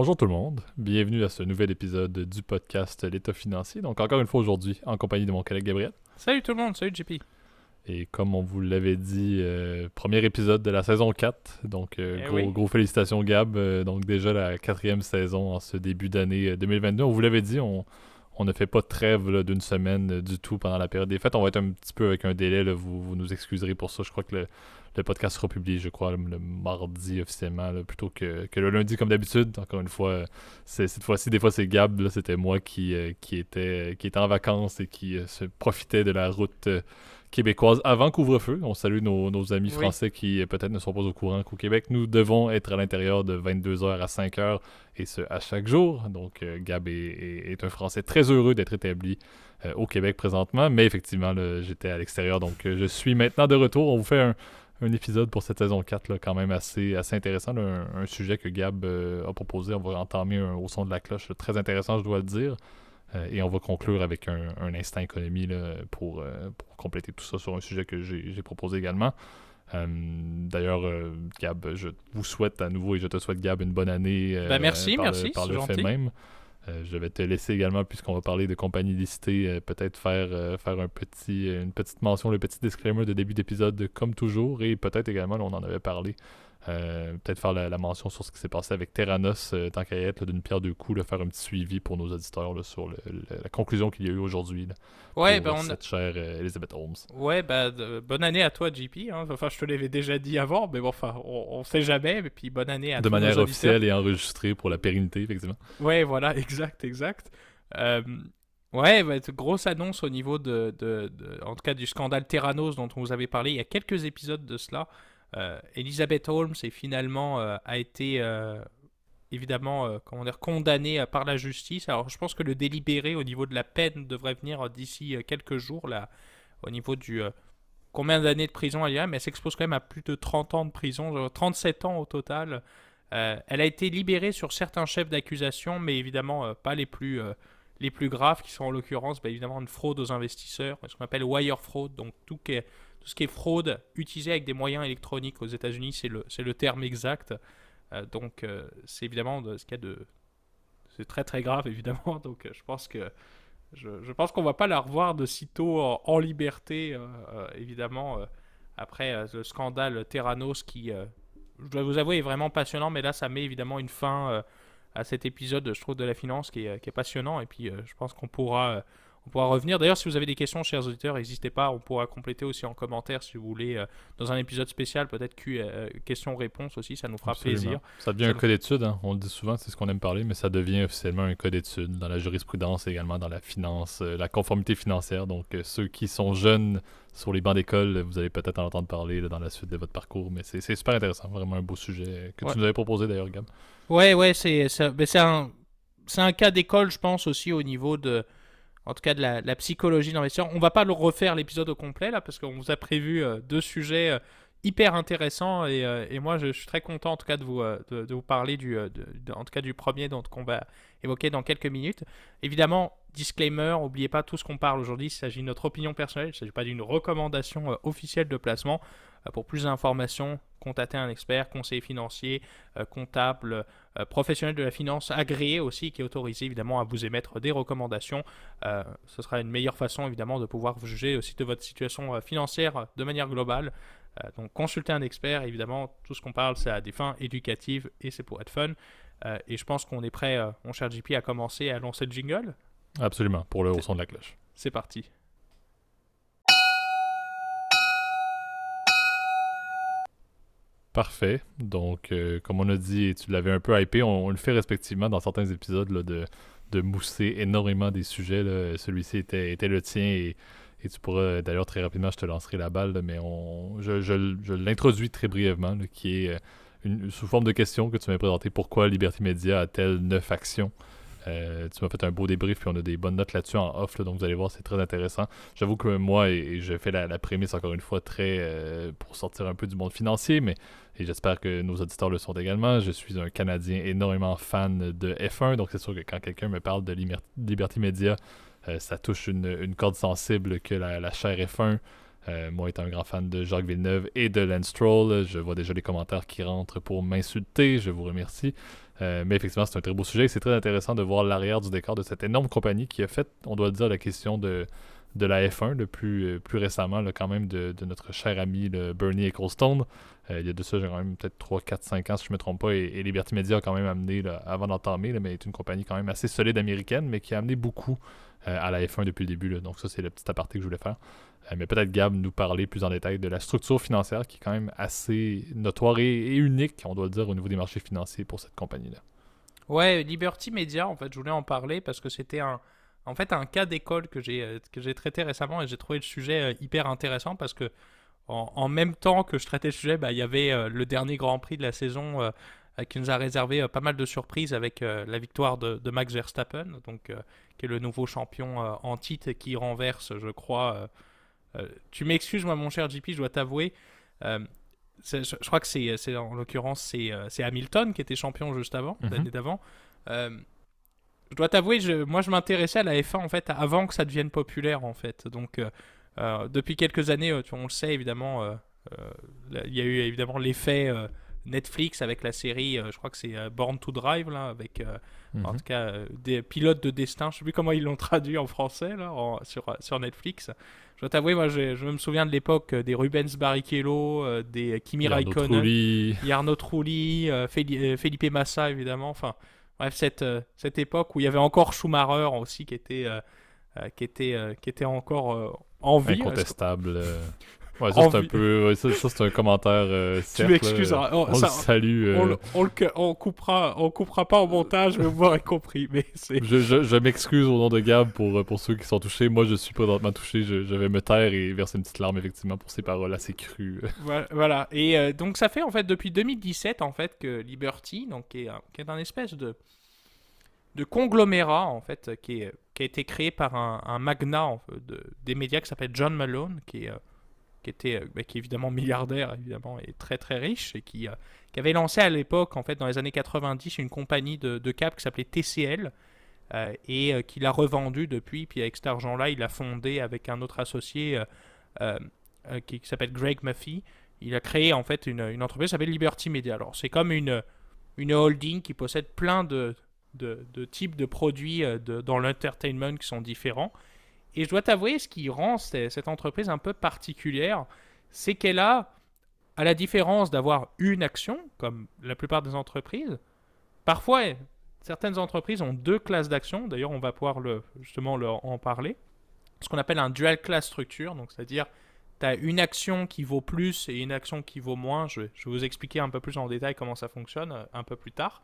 Bonjour tout le monde, bienvenue à ce nouvel épisode du podcast L'État financier. Donc encore une fois aujourd'hui en compagnie de mon collègue Gabriel. Salut tout le monde, salut JP. Et comme on vous l'avait dit, euh, premier épisode de la saison 4. Donc euh, Eh gros, oui. gros félicitations Gab. Euh, donc déjà la quatrième saison en ce début d'année euh, 2022. On vous l'avait dit, on, on ne fait pas de trêve d'une semaine du tout pendant la période des fêtes. On va être un petit peu avec un délai, là, vous, vous nous excuserez pour ça. Je crois que le, le podcast sera publié, je crois, le, mardi officiellement, là, plutôt que, que le lundi comme d'habitude. Encore une fois, cette fois-ci, des fois c'est Gab, c'était moi qui, euh, qui, était, qui était en vacances et qui euh, se profitait de la route euh, québécoise avant couvre-feu. On salue nos, nos amis Oui. français qui peut-être ne sont pas au courant qu'au Québec, nous devons être à l'intérieur de 22h à 5h et ce à chaque jour. Donc Gab est, est- est un Français très heureux d'être établi au Québec présentement, mais effectivement, j'étais à l'extérieur, donc je suis maintenant de retour. On vous fait un, un épisode pour cette saison 4 là, quand même assez, assez intéressant, là, un, un sujet que Gab euh, a proposé. On va entamer un- au son de la cloche, très intéressant, je dois le dire. Euh, et on va conclure avec un, un instant économie là, pour, euh, pour compléter tout ça sur un sujet que j'ai proposé également. D'ailleurs, Gab, je vous souhaite à nouveau et je te souhaite, Gab, une bonne année. Ben, merci, par le- merci, Par le fait gentil. même. Euh, je vais te laisser également, puisqu'on va parler de compagnies listées, euh, peut-être faire, euh, faire un petit, une petite mention, le petit disclaimer de début d'épisode, comme toujours, et peut-être également, on en avait parlé, euh, peut-être faire la, la mention sur ce qui s'est passé avec Terranos, euh, tant qu'à être, d'une pierre deux coups, là, faire un petit suivi pour nos auditeurs là, sur le- le- la conclusion qu'il y a eu aujourd'hui Ouais, pour bah, on cette chère euh, Elizabeth Holmes. ouais de- bonne année à toi JP. hein. Enfin, je te l'avais déjà dit avant, mais bon, enfin, on, on sait jamais. Et puis bonne année à De nos manière officielle et enregistrée pour la pérennité, effectivement. Ouais, voilà, exact, exact. Euh, ouais, bah, grosse annonce au niveau de, de- de- en tout cas, du scandale Terranos dont on vous avait parlé il y a quelques épisodes de cela. Euh, Elizabeth Holmes est finalement euh, été euh, évidemment comment dire condamnée par la justice. Alors, je pense que le délibéré au niveau de la peine devrait venir d'ici quelques jours là, au niveau du combien d'années de prison elle y a, mais elle s'expose quand même à plus de 30 ans de prison, genre 37 ans au total. Elle a été libérée sur certains chefs d'accusation, mais évidemment pas les plus, les plus graves, qui sont en l'occurrence bah, évidemment une fraude aux investisseurs, ce qu'on appelle wire fraud, donc tout, est- tout ce qui est fraude utilisée avec des moyens électroniques aux États-Unis, c'est le, le terme exact. Euh, donc euh, c'est évidemment de, ce qu'il y a de... C'est très très grave évidemment, donc je pense que je, je pense qu'on va pas la revoir de sitôt en, liberté, euh, évidemment, après le scandale Terranos qui, je dois vous avouer, est vraiment passionnant, mais là, ça met évidemment une fin à cet épisode, je trouve, de la finance qui est, passionnant, et puis je pense qu'on pourra, on pourra revenir. D'ailleurs, si vous avez des questions, chers auditeurs, n'hésitez pas, on pourra compléter aussi en commentaire si vous voulez, euh, dans un épisode spécial, peut-être Q- euh, questions-réponses aussi, ça nous fera Absolument. plaisir. Ça devient Ça un nous- cas d'étude, hein. on le dit souvent, c'est ce qu'on aime parler, mais ça devient officiellement un cas d'étude dans la jurisprudence et également dans la finance, euh, la conformité financière. Donc, euh, ceux qui sont jeunes sur les bancs d'école, vous allez peut-être en entendre parler là, dans la suite de votre parcours, mais c'est super intéressant, vraiment un beau sujet que Ouais. tu nous avais proposé d'ailleurs, Gab. Ouais, ouais, c'est un, c'est un cas d'école, je pense, aussi au niveau de, en tout cas de la, psychologie d'investisseur. On va pas le refaire l'épisode au complet là, parce qu'on vous a prévu euh, deux sujets euh, hyper intéressants et, euh, et moi je, suis très content en tout cas de vous, de, vous parler du, en tout cas du premier dont qu'on va évoquer dans quelques minutes. Évidemment, disclaimer, n'oubliez pas tout ce qu'on parle aujourd'hui, il s'agit de notre opinion personnelle, il ne s'agit pas d'une recommandation officielle de placement. Pour plus d'informations, contactez un expert, conseiller financier, comptable, euh, professionnel de la finance agréé aussi, qui est autorisé évidemment à vous émettre des recommandations. Euh, ce sera une meilleure façon évidemment de pouvoir vous juger aussi de votre situation euh, financière de manière globale. Donc consultez un expert, évidemment, tout ce qu'on parle c'est à des fins éducatives et c'est pour être fun. Et je pense qu'on est prêt, mon cher JP, à commencer à lancer le jingle. Absolument, pour le haut son de la cloche. C'est parti. Parfait. Donc, euh, comme on a dit, tu l'avais un peu hypé, on, le fait respectivement dans certains épisodes là, de, de mousser énormément des sujets. Celui-ci était, était le tien et, tu pourras, d'ailleurs, très rapidement, je te lancerai la balle, mais on, je, je- je l'introduis très brièvement, qui est euh, une, sous forme de question que tu m'as présenté. Pourquoi Liberty Media a-t-elle neuf actions? Euh, tu m'as fait un beau débrief, puis on a des bonnes notes là-dessus en off, donc vous allez voir, c'est très intéressant. J'avoue que moi, et, et je fais la, prémisse encore une fois très euh, pour sortir un peu du monde financier, mais et j'espère que nos auditeurs le sont également. Je suis un Canadien énormément fan de F1, donc c'est sûr que quand quelqu'un me parle de Liberty Media, euh, ça touche une, corde sensible que la, la chaire F1. Euh, moi étant un grand fan de Jacques Villeneuve et de Lance Stroll, je vois déjà les commentaires qui rentrent pour m'insulter, je vous remercie. Euh, mais effectivement, c'est un très beau sujet. C'est très intéressant de voir l'arrière du décor de cette énorme compagnie qui a fait, on doit dire, la question de, de la F1 le plus, plus récemment, quand même, de, notre cher ami le Bernie Ecclestone. il y a de ça, j'ai quand même peut-être 3, 4, 5 ans, si je ne me trompe pas, et, Liberty Media a quand même amené, avant d'entamer, mais est une compagnie quand même assez solide américaine, mais qui a amené beaucoup à la F1 depuis le début. Donc ça, c'est le petit aparté que je voulais faire. Euh, mais peut-être Gab nous parler plus en détail de la structure financière qui est quand même assez notoire et, unique, on doit le dire, au niveau des marchés financiers pour cette compagnie-là. Ouais, Liberty Media, en fait, je voulais en parler parce que c'était un, en fait, un cas d'école que j'ai euh, que j'ai traité récemment et j'ai trouvé le sujet euh, hyper intéressant parce que en, même temps que je traitais le sujet, bah, il y avait le dernier Grand Prix de la saison qui nous a réservé pas mal de surprises avec la victoire de, de, Max Verstappen, donc qui est le nouveau champion en titre qui renverse, je crois euh, tu m'excuses, moi, mon cher JP, je dois t'avouer. Euh, je, crois que c'est, en l'occurrence, c'est, euh, c'est Hamilton qui était champion juste avant, mhm. l'année d'avant. Je dois t'avouer, je, moi, je m'intéressais à la F1 en fait avant que ça devienne populaire en fait. Donc, depuis quelques années, on le sait évidemment, il y a eu évidemment l'effet Netflix avec la série, je crois que c'est Born to Drive, là, avec en mhm. tout cas des pilotes de destin. Je sais plus comment ils l'ont traduit en français là, sur, sur Netflix. Je dois t'avouer, moi, je, me souviens de l'époque euh, des Rubens Barrichello, euh, des Kimi Raikkonen, Yarno Trulli, euh, Felipe Massa, évidemment. Enfin, bref, cette, cette époque où il y avait encore Schumacher aussi qui était, qui était, qui était encore en vie. Incontestable. Ouais, ça, c'est un peu. ça, c'est un commentaire. Euh, tu m'excuses. Hein. on, le salue. Euh. On, on, coupera, on coupera pas au montage, mais vous m'aurez compris. Mais je, je, je m'excuse au nom de Gab pour, euh, pour ceux qui sont touchés. Moi, je suis présentement touché. Je, je, vais me taire et verser une petite larme, effectivement, pour ces paroles assez crues. Voilà. Et donc, ça fait, en fait, depuis 2017, en fait, que Liberty, donc, qui, est, qui est un espèce de, de conglomérat, en fait, qui, est, qui a été créé par un, un magnat de, des médias qui s'appelle John Malone, qui est qui était euh, bah, qui est évidemment milliardaire évidemment et très très riche et qui, euh, qui avait lancé à l'époque en fait dans les années 90 une compagnie de, de cap qui s'appelait TCL euh, et qui l'a revendu depuis puis avec cet argent là il a fondé avec un autre associé qui, s'appelle Greg Muffy il a créé en fait une, une entreprise qui s'appelle Liberty Media. Alors c'est comme une une holding qui possède plein de, de, types de produits dans l'entertainment qui sont différents et je dois t'avouer, ce qui rend cette entreprise un peu particulière, c'est qu'elle a, à la différence d'avoir une action, comme la plupart des entreprises, parfois certaines entreprises ont deux classes d'actions. D'ailleurs, on va pouvoir le, justement en parler. Ce qu'on appelle un dual class structure, donc c'est-à-dire tu as une action qui vaut plus et une action qui vaut moins. Je, vais vous expliquer un peu plus en détail comment ça fonctionne euh, un peu plus tard.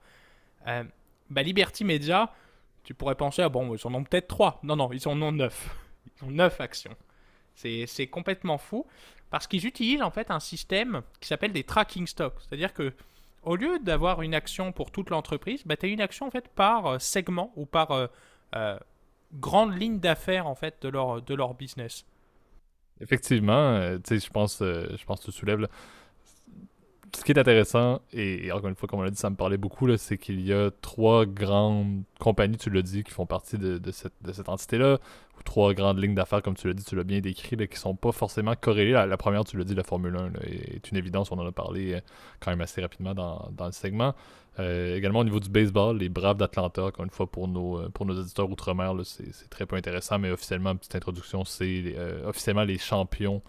Euh, bah, Liberty Media, tu pourrais penser, ah bon, ils en ont peut-être 3. Non, non, ils en ont 9. Ils ont 9 actions. C'est complètement fou parce qu'ils utilisent en fait un système qui s'appelle des tracking stocks. C'est-à-dire que au lieu d'avoir une action pour toute l'entreprise, bah, tu as une action en fait par euh, segment ou par euh, euh, grande ligne d'affaires en fait de leur, de leur business. Effectivement, je pense, je pense que tu soulèves ce qui est intéressant, et, encore une fois, comme on l'a dit, ça me parlait beaucoup, c'est qu'il y a trois grandes compagnies, tu l'as dit, qui font partie de, cette, entité-là, ou trois grandes lignes d'affaires, comme tu l'as dit, tu l'as bien décrit, là, qui sont pas forcément corrélées. La, première, tu l'as dit, la Formule 1, est une évidence, on en a parlé euh, quand même assez rapidement dans, le segment. Euh, également au niveau du baseball, les Braves d'Atlanta, encore une fois pour nos, euh, pour nos éditeurs outre-mer, c'est très peu intéressant, mais officiellement, petite introduction, c'est officiellement les champions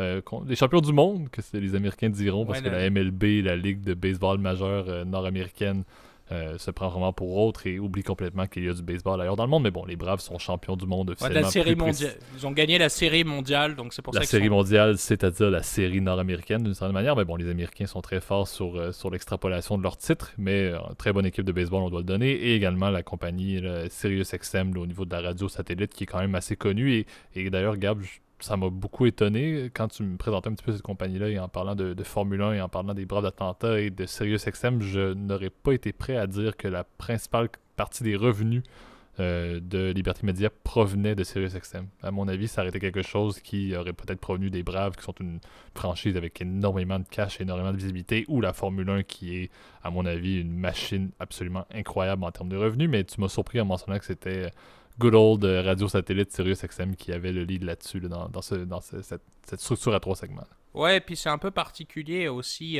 euh, les champions du monde, que les Américains diront, parce que la MLB, la Ligue de baseball majeure euh, nord-américaine, euh, se prend vraiment pour autre et oublie complètement qu'il y a du baseball ailleurs dans le monde. Mais bon, les Braves sont champions du monde officiellement. la série mondiale. Ils ont gagné la série mondiale, donc c'est pour la ça La série mondiale, c'est-à-dire la série nord-américaine d'une certaine manière. Mais bon, les Américains sont très forts sur, sur l'extrapolation de leur titre, mais très bonne équipe de baseball, on doit le donner. Et également la compagnie SiriusXM au niveau de la radio satellite qui est quand même assez connue. Et, et d'ailleurs, Gab, ça m'a beaucoup étonné quand tu me présentais un petit peu cette compagnie-là et en parlant de, Formule 1 et en parlant des bras d'Atlanta et de SiriusXM, je n'aurais pas été prêt à dire que la principale partie des revenus euh, de Liberty Media provenait de SiriusXM. À mon avis, ça aurait été quelque chose qui aurait peut-être provenu des Braves, qui sont une franchise avec énormément de cash, énormément de visibilité, ou la Formule 1 qui est, à mon avis, une machine absolument incroyable en termes de revenus. Mais tu m'as surpris en mentionnant que c'était good old radio satellite Sirius XM qui avait le lead là-dessus, dans, dans, ce, dans cette, structure à trois segments. Ouais, et puis c'est un peu particulier aussi.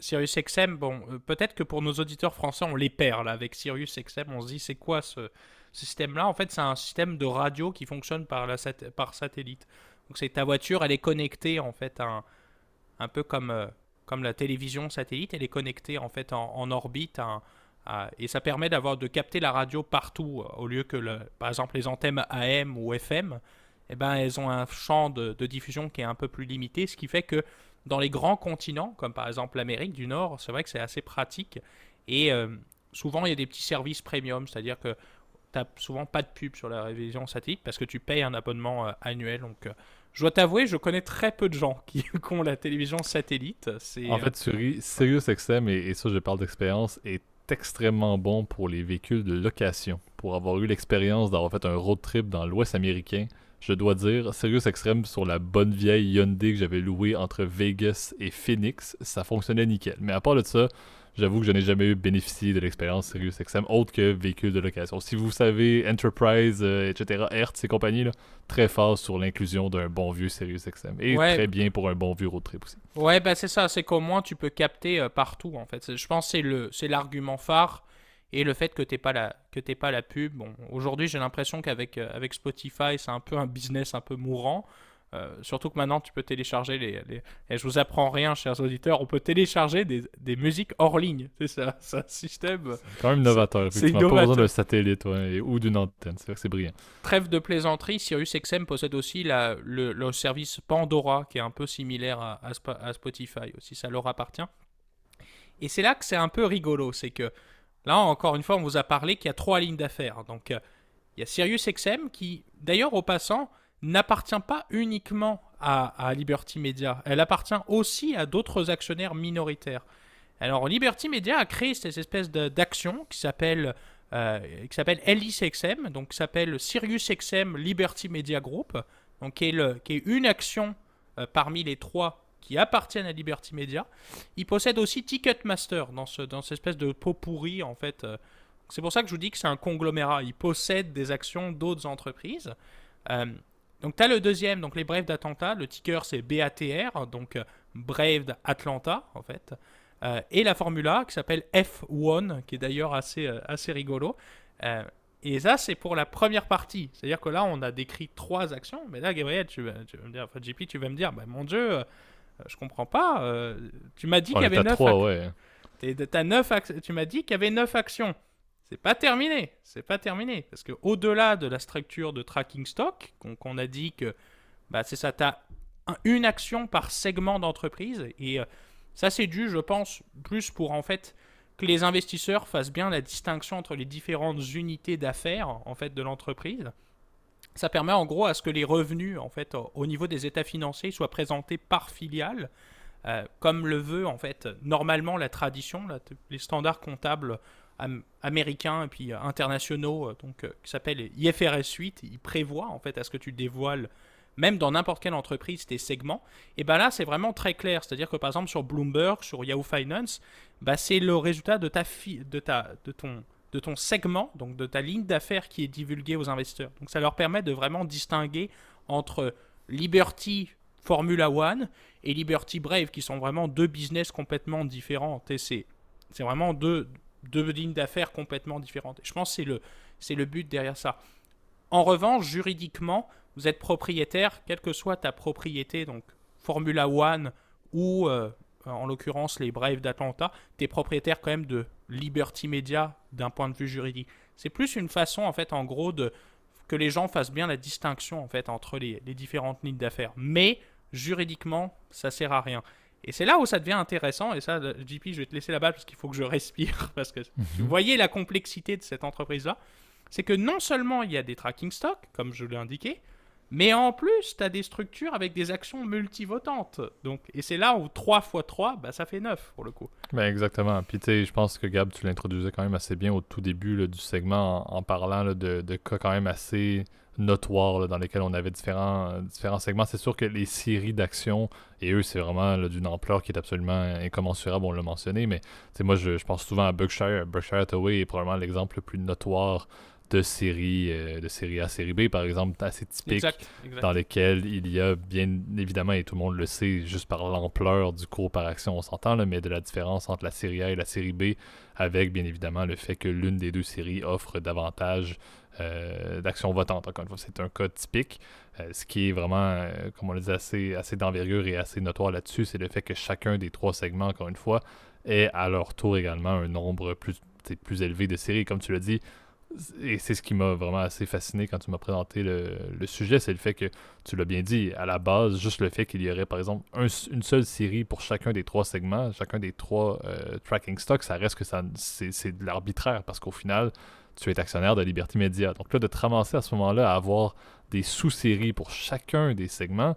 Sirius XM, bon, peut-être que pour nos auditeurs français, on les perd là avec Sirius XM. On se dit, c'est quoi ce, système-là? En fait, c'est un système de radio qui fonctionne par, satellite. Donc, c'est ta voiture, elle est connectée en fait, un, un peu comme, comme la télévision satellite, elle est connectée en fait en, orbite. Et ça permet d'avoir de capter la radio partout au lieu que, le, par exemple, les antennes AM ou FM. Eh ben, elles ont un champ de, de diffusion qui est un peu plus limité, ce qui fait que dans les grands continents, comme par exemple l'Amérique du Nord, c'est vrai que c'est assez pratique. Et euh, souvent, il y a des petits services premium, c'est-à-dire que tu n'as souvent pas de pub sur la révision satellite parce que tu payes un abonnement euh, annuel. Donc, euh, je dois t'avouer, je connais très peu de gens qui, ont la télévision satellite. En fait, SiriusXM, et, et ça, je parle d'expérience, est extrêmement bon pour les véhicules de location. Pour avoir eu l'expérience d'avoir fait un road trip dans l'Ouest américain, je dois dire, Sirius Extreme sur la bonne vieille Hyundai que j'avais louée entre Vegas et Phoenix, ça fonctionnait nickel. Mais à part de ça, j'avoue que je n'ai jamais eu bénéficié de l'expérience Sirius XM autre que véhicule de location. Si vous savez Enterprise, euh, etc., Hertz et compagnie, là, très fort sur l'inclusion d'un bon vieux Sirius XM. Et très bien pour un bon vieux road trip aussi. Ouais, ben c'est ça, c'est qu'au moins tu peux capter euh, partout en fait. Je pense que c'est l'argument phare et le fait que tu pas la que pas la pub. Bon, aujourd'hui, j'ai l'impression qu'avec euh, avec Spotify, c'est un peu un business un peu mourant. Euh, surtout que maintenant, tu peux télécharger les, les... Et je vous apprends rien, chers auditeurs, on peut télécharger des, des musiques hors ligne. C'est ça, c'est un système. C'est quand même novateur. C'est pas besoin d'un satellite ou d'une antenne. C'est c'est brillant. Trêve de plaisanterie, Sirius XM possède aussi la, le, le, service Pandora, qui est un peu similaire à, à Spotify aussi. Ça leur appartient. Et c'est là que c'est un peu rigolo, c'est que Là, encore une fois, on vous a parlé qu'il y a trois lignes d'affaires. Donc, euh, il y a SiriusXM qui, d'ailleurs, au passant, n'appartient pas uniquement à, Liberty Media. Elle appartient aussi à d'autres actionnaires minoritaires. Alors, Liberty Media a créé cette espèce d'action qui s'appelle euh, qui s'appelle LICXM, donc qui s'appelle SiriusXM Liberty Media Group, donc qui est, une action euh, parmi les trois qui appartiennent à Liberty Media. Ils possèdent aussi Ticketmaster dans, ce, dans cette espèce de pot pourri en fait. Euh. C'est pour ça que je vous dis que c'est un conglomérat. Ils possèdent des actions d'autres entreprises. Euh, donc tu as le deuxième, donc les Braves d'Atlanta. Le ticker c'est BATR, donc euh, Brave d'Atlanta en fait. et la Formula qui s'appelle F1, qui est d'ailleurs assez, assez rigolo. Et ça, c'est pour la première partie. C'est-à-dire que là, on a décrit trois actions. Mais là, Gabriel, tu vas, tu vas me dire, enfin, JP, tu vas me dire, bah, mon Dieu, euh, je comprends pas. Euh, tu m'as dit qu'il y avait 9 ouais. Tu m'as dit qu'il y avait 9 actions. C'est pas terminé. C'est pas terminé. Parce que au-delà de la structure de tracking stock, qu'on a dit que bah, c'est ça, tu as une action par segment d'entreprise. Et euh, ça, c'est dû, je pense, plus pour en fait que les investisseurs fassent bien la distinction entre les différentes unités d'affaires en fait de l'entreprise. Ça permet en gros à ce que les revenus, en fait, au niveau des états financiers, soient présentés par filiale, euh, comme le veut en fait normalement la tradition, les standards comptables américains et puis euh, internationaux, euh, donc qui s'appellent IFRS 8, ils prévoient en fait à ce que tu dévoiles même dans n'importe quelle entreprise, tes segments, et ben là, c'est vraiment très clair. C'est-à-dire que par exemple, sur Bloomberg, sur Yahoo Finance, bah, c'est le résultat de, ta de, ta, de ton de ton segment, donc de ta ligne d'affaires qui est divulguée aux investisseurs. Donc ça leur permet de vraiment distinguer entre Liberty Formula One et Liberty Brave, qui sont vraiment deux business complètement différents. C'est vraiment deux, deux lignes d'affaires complètement différentes. je pense que c'est le, le but derrière ça. En revanche, juridiquement, vous êtes propriétaire, quelle que soit ta propriété, donc Formula One ou euh, en l'occurrence les Braves d'Atlanta, tu es propriétaire quand même de Liberty Media d'un point de vue juridique. C'est plus une façon, en fait, en gros, de que les gens fassent bien la distinction, en fait, entre les, différentes lignes d'affaires. Mais, juridiquement, ça sert à rien. Et c'est là où ça devient intéressant, et ça, JP, je vais te laisser la balle parce qu'il faut que je respire, parce que mhm. vous voyez la complexité de cette entreprise-là, c'est que non seulement il y a des tracking stocks, comme je l'ai indiqué, mais en plus, tu as des structures avec des actions multivotantes. Donc, et c'est là où 3 x 3, bah, ça fait 9 pour le coup. Ben exactement. Puis je pense que Gab, tu l'introduisais quand même assez bien au tout début du segment en, parlant de, cas quand même assez notoires dans lesquels on avait différents, différents segments. C'est sûr que les séries d'actions, et eux, c'est vraiment d'une ampleur qui est absolument incommensurable, on l'a mentionné. Mais moi, je, je pense souvent à Berkshire. Berkshire Hathaway est probablement l'exemple le plus notoire de séries, euh, de séries A, série B, par exemple, assez typiques, Exact, exact. dans lesquelles il y a bien évidemment, et tout le monde le sait, juste par l'ampleur du cours par action, on s'entend, mais de la différence entre la série A et la série B, avec bien évidemment le fait que l'une des deux séries offre davantage euh, d'action votante. Encore une fois, c'est un cas typique. Euh, ce qui est vraiment, euh, comme on le dit, assez, assez d'envergure et assez notoire là-dessus, c'est le fait que chacun des trois segments, encore une fois, ait à leur tour également un nombre plus, plus élevé de séries. Comme tu l'as dit, et c'est ce qui m'a vraiment assez fasciné quand tu m'as présenté le, le sujet, c'est le fait que, tu l'as bien dit, à la base, juste le fait qu'il y aurait par exemple un- une seule série pour chacun des trois segments, chacun des trois euh, tracking stocks, ça reste que ça c'est c'est de l'arbitraire parce qu'au final, tu es actionnaire de Liberty Media. Donc là, de te ramasser à ce moment-là à avoir des sous-séries pour chacun des segments,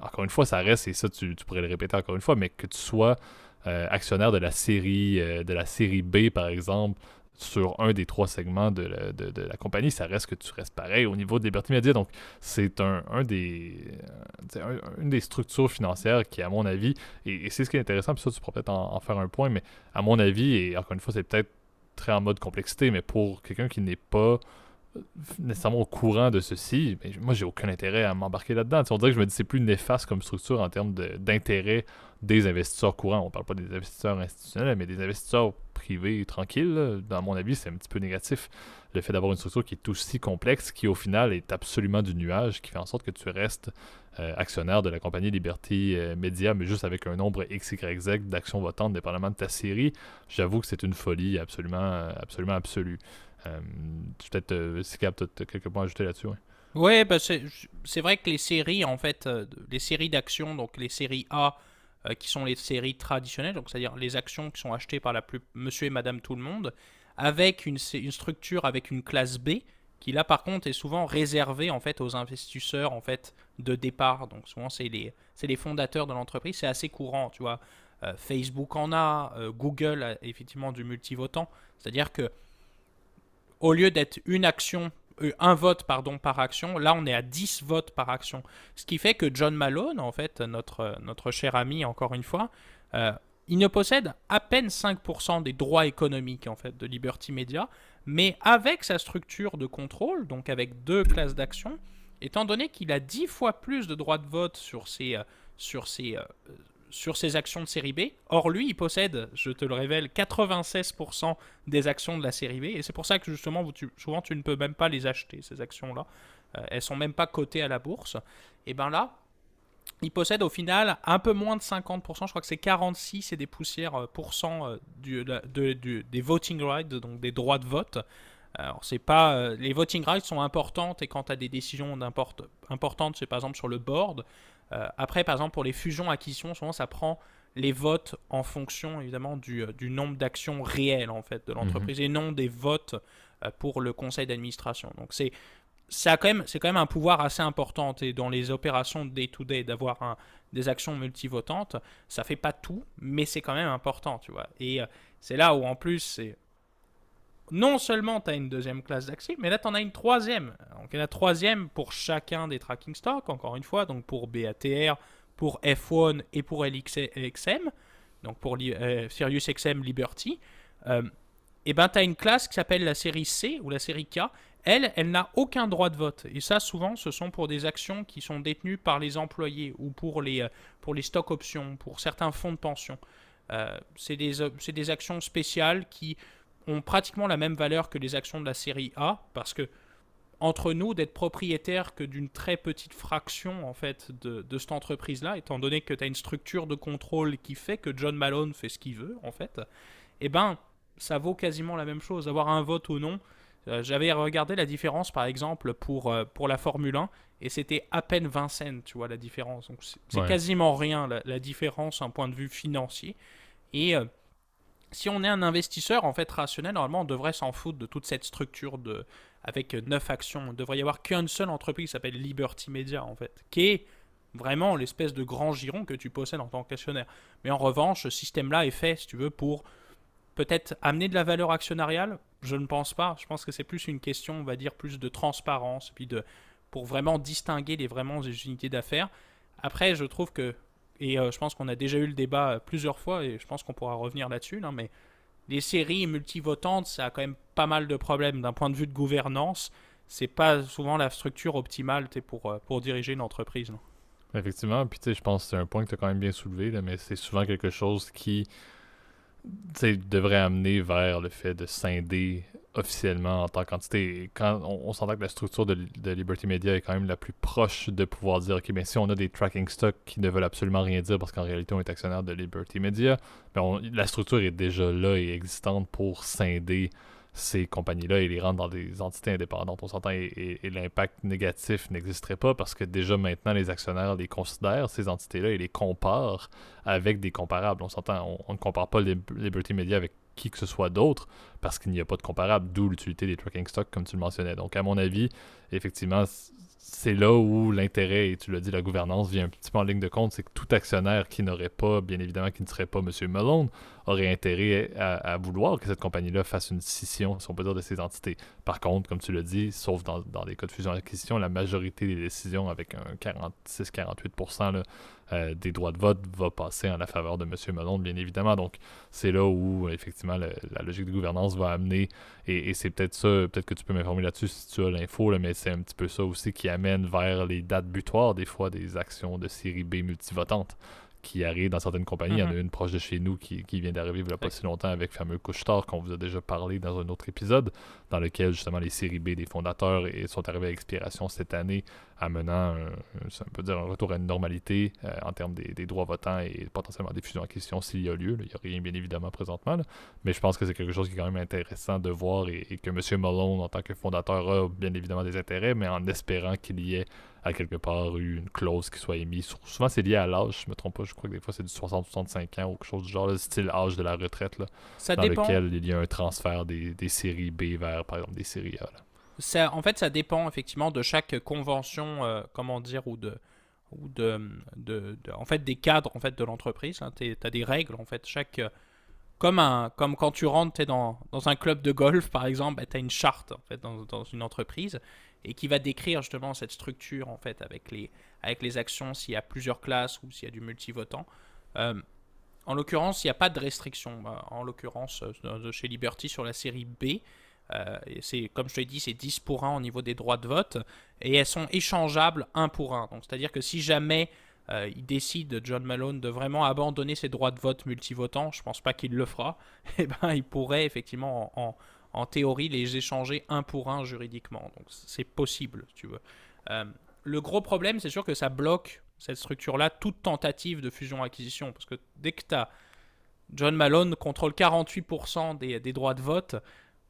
encore une fois, ça reste, et ça tu, tu pourrais le répéter encore une fois, mais que tu sois euh, actionnaire de la série euh, de la série B, par exemple, sur un des trois segments de la, de- la compagnie, ça reste que tu restes pareil au niveau de Liberty Media. Donc, c'est un, un des, euh, un- une des structures financières qui, à mon avis, et, c'est ce qui est intéressant, puis ça, tu pourras peut-être en, faire un point, mais à mon avis, et encore une fois, c'est peut-être très en mode complexité, mais pour quelqu'un qui n'est pas euh, nécessairement au courant de ceci, mais moi j'ai aucun intérêt à m'embarquer là-dedans. On dirait que je me dis c'est plus néfaste comme structure en termes d'intérêt des investisseurs courants. On parle pas des investisseurs institutionnels, mais des investisseurs privés tranquilles. Dans mon avis, c'est un petit peu négatif. Le fait d'avoir une structure qui est aussi complexe, qui au final est absolument du nuage, qui fait en sorte que tu restes euh, actionnaire de la compagnie Liberty euh, Media, mais juste avec un nombre XYZ d'actions votantes dépendamment de ta série, j'avoue que c'est une folie absolument, euh, absolument absolue. Peut-être, si tu as quelques points à ajouter là-dessus. Ouais, bah c'est vrai que les séries, en fait, les séries d'action, donc les séries A, euh, qui sont les séries traditionnelles, donc c'est-à-dire les actions qui sont achetées par la plus monsieur et madame tout le monde, avec une, structure avec une classe B, qui là par contre est souvent réservée en fait aux investisseurs en fait de départ. Donc souvent c'est les, les fondateurs de l'entreprise, c'est assez courant, tu vois. Euh, Facebook en a, euh, Google a effectivement du multivotant, c'est-à-dire que au lieu d'être une action un vote pardon par action. Là, on est à 10 votes par action. Ce qui fait que John Malone, en fait, notre, notre cher ami, encore une fois, euh, il ne possède à peine 5% des droits économiques en fait de Liberty Media, mais avec sa structure de contrôle, donc avec deux classes d'actions, étant donné qu'il a 10 fois plus de droits de vote sur ses, euh, sur ses, euh, sur ses actions de série B, or lui, il possède, je te le révèle, 96% des actions de la série B, et c'est pour ça que justement, souvent, tu ne peux même pas les acheter, ces actions-là. Euh, elles sont même pas cotées à la bourse. Et ben là, il possède au final un peu moins de 50%, je crois que c'est 46 et des poussières euh, pourcents euh, du, du- des voting rights, donc des droits de vote. Alors c'est pas euh, les voting rights sont importantes et quand tu as des décisions importantes, c'est par exemple sur le board. Euh, après par exemple pour les fusions acquisitions, souvent ça prend les votes en fonction évidemment du, euh, du nombre d'actions réelles en fait de l'entreprise et non des votes euh, pour le conseil d'administration. Donc c'est ça a quand même, c'est quand même un pouvoir assez important et dans les opérations day-to-day d'avoir un- des actions multivotantes, ça fait pas tout, mais c'est quand même important, tu vois. Et c'est là où en plus, c'est non seulement tu as une deuxième classe d'actifs, mais là tu en as une troisième. Donc la troisième pour chacun des tracking stocks, encore une fois, donc pour BATR, pour F1 et pour LXM, donc pour euh, SiriusXM Liberty. Euh, et ben tu as une classe qui s'appelle la série C ou la série K. Elle, elle n'a aucun droit de vote. Et ça, souvent, ce sont pour des actions qui sont détenues par les employés ou pour les, euh, pour les stock options, pour certains fonds de pension. Euh, c'est des, c'est des actions spéciales qui ont pratiquement la même valeur que les actions de la série A, parce que entre nous, d'être propriétaire que d'une très petite fraction en fait de, de cette entreprise-là, étant donné que tu as une structure de contrôle qui fait que John Malone fait ce qu'il veut, en fait, eh ben, ça vaut quasiment la même chose. Avoir un vote ou non, euh, j'avais regardé la différence, par exemple, pour, euh, pour la Formule 1, et c'était à peine 20 cents, tu vois, la différence. Donc, c'est Ouais. quasiment rien, la, la différence, d'un point de vue financier. Et euh, si on est un investisseur, en fait, rationnel, normalement, on devrait s'en foutre de toute cette structure avec 9 actions. Il devrait y avoir qu'une seule entreprise qui s'appelle Liberty Media, en fait, qui est vraiment l'espèce de grand giron que tu possèdes en tant qu'actionnaire. Mais en revanche, ce système-là est fait, si tu veux, pour peut-être amener de la valeur actionnariale Je ne pense pas. Je pense que c'est plus une question, on va dire, plus de transparence, puis de pour vraiment distinguer les vraiment des unités d'affaires. Après, je trouve que, et euh, je pense qu'on a déjà eu le débat euh, plusieurs fois, et je pense qu'on pourra revenir là-dessus, là, mais les séries multivotantes, ça a quand même pas mal de problèmes d'un point de vue de gouvernance. C'est pas souvent la structure optimale pour, pour diriger une entreprise. Effectivement, puis je pense que c'est un point que tu as quand même bien soulevé, mais c'est souvent quelque chose qui devrait amener vers le fait de scinder officiellement en tant qu'entité. Quand on, s'entend que la structure de, Liberty Media est quand même la plus proche de pouvoir dire, ok, mais si on a des tracking stocks qui ne veulent absolument rien dire parce qu'en réalité on est actionnaire de Liberty Media, ben la structure est déjà là et existante pour scinder ces compagnies-là et les rendre dans des entités indépendantes. On s'entend et, l'impact négatif n'existerait pas parce que déjà maintenant les actionnaires les considèrent, ces entités-là, et les comparent avec des comparables. On s'entend, on, ne compare pas Liberty Media avec qui que ce soit d'autre parce qu'il n'y a pas de comparable, d'où l'utilité des tracking stocks comme tu le mentionnais. Donc à mon avis, effectivement, c'est là où l'intérêt, et tu l'as dit, la gouvernance vient un petit peu en ligne de compte, c'est que tout actionnaire qui n'aurait pas, bien évidemment, qui ne serait pas M. Malone, aurait intérêt à, vouloir que cette compagnie-là fasse une scission, si on peut dire, de ses entités. Par contre, comme tu l'as dit, sauf dans, dans les cas de fusion-acquisition, la majorité des décisions, avec un 46-48% euh, des droits de vote, va passer en la faveur de M. Malone, bien évidemment. Donc, c'est là où, effectivement, la logique de gouvernance va amener, et, c'est peut-être ça, peut-être que tu peux m'informer là-dessus si tu as l'info, mais c'est un petit peu ça aussi qui amène vers les dates butoirs, des fois, des actions de série B multivotantes qui arrive dans certaines compagnies. Il y en a mhm. une proche de chez nous qui, vient d'arriver il n'y a pas si longtemps avec le fameux Couchetard qu'on vous a déjà parlé dans un autre épisode, dans lequel justement les séries B des fondateurs sont arrivés à expiration cette année, amenant un, peut dire un retour à une normalité euh, en termes des, droits votants et potentiellement des fusions en question s'il y a lieu. Il n'y a rien bien évidemment présentement, mais je pense que c'est quelque chose qui est quand même intéressant de voir et, et que M. Malone en tant que fondateur a bien évidemment des intérêts, mais en espérant qu'il y ait à quelque part eu une clause qui soit émise. Souvent, c'est lié à l'âge, je me trompe pas. Je crois que des fois, c'est du 60-65 ans ou quelque chose du genre, le style âge de la retraite, là, ça dans dépend. lequel il y a un transfert des, séries B vers, par exemple, des séries A. En fait, ça dépend effectivement de chaque convention, euh, comment dire, ou de ou de, en fait des cadres en fait de l'entreprise. Hein. Tu as des règles en fait. Chaque comme un comme quand tu rentres dans, dans un club de golf par exemple, bah, tu as une charte en fait dans, une entreprise et qui va décrire justement cette structure en fait avec les, avec les actions s'il y a plusieurs classes ou s'il y a du multivotant. Euh, en l'occurrence, il n'y a pas de restriction. Bah, en l'occurrence, euh, chez Liberty sur la série B, euh, c'est comme je te l'ai dit, c'est 10 pour 1 au niveau des droits de vote et elles sont échangeables 1 pour 1. Donc c'est-à-dire que si jamais il décide, John Malone, de vraiment abandonner ses droits de vote multivotants, je pense pas qu'il le fera, et eh ben, il pourrait effectivement en, théorie, les échanger un pour un juridiquement. Donc c'est possible, tu veux. Euh, le gros problème, c'est sûr que ça bloque cette structure-là, toute tentative de fusion-acquisition. Parce que dès que tu as John Malone contrôle 48% des, des, droits de vote,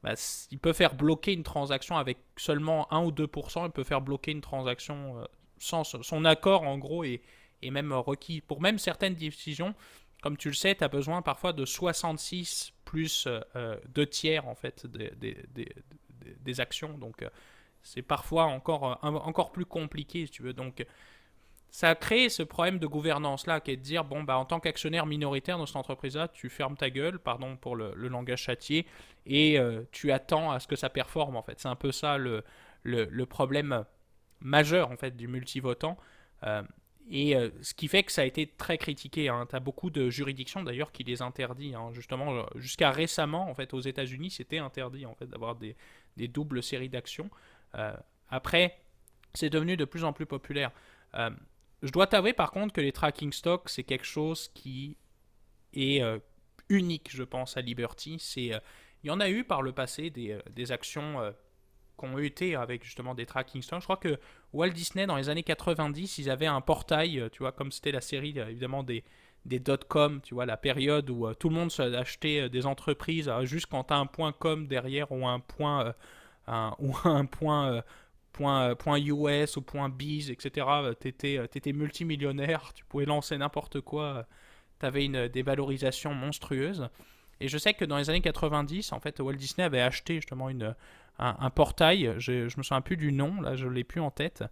bah, il peut faire bloquer une transaction avec seulement 1 ou 2%, il peut faire bloquer une transaction euh, sans son accord, en gros, et, et même requis. Pour même certaines décisions, comme tu le sais, tu as besoin parfois de 66 plus euh, euh, deux tiers en fait des, actions. Donc euh, c'est parfois encore, encore plus compliqué si tu veux. Donc ça a créé ce problème de gouvernance là qui est de dire bon bah en tant qu'actionnaire minoritaire dans cette entreprise là tu fermes ta gueule pardon pour le, langage châtié et tu attends à ce que ça performe en fait c'est un peu ça le, le, problème majeur en fait du multivotant et euh, ce qui fait que ça a été très critiqué. Hein. Tu as beaucoup de juridictions d'ailleurs qui les interdit. Hein. Justement, euh, jusqu'à récemment, en fait, aux États-Unis, c'était interdit en fait d'avoir des, des, doubles séries d'actions. Euh, après, c'est devenu de plus en plus populaire. Je dois t'avouer par contre que les tracking stocks, c'est quelque chose qui est unique, je pense, à Liberty. C'est, il y en a eu par le passé des, des actions ont été avec justement des tracking stocks. Je crois que Walt Disney, dans les années 90, ils avaient un portail, euh, tu vois, comme c'était la série euh, évidemment des, des dot-com, tu vois, la période où euh, tout le monde achetait des entreprises juste quand tu as un point .com derrière ou un point, ou un point, point, point US ou point biz, etc. Tu étais, multimillionnaire, tu pouvais lancer n'importe quoi, tu avais une dévalorisation monstrueuse. Et je sais que dans les années 90, en fait, Walt Disney avait acheté justement une, un, portail, je, je me souviens plus du nom, là je l'ai plus en tête.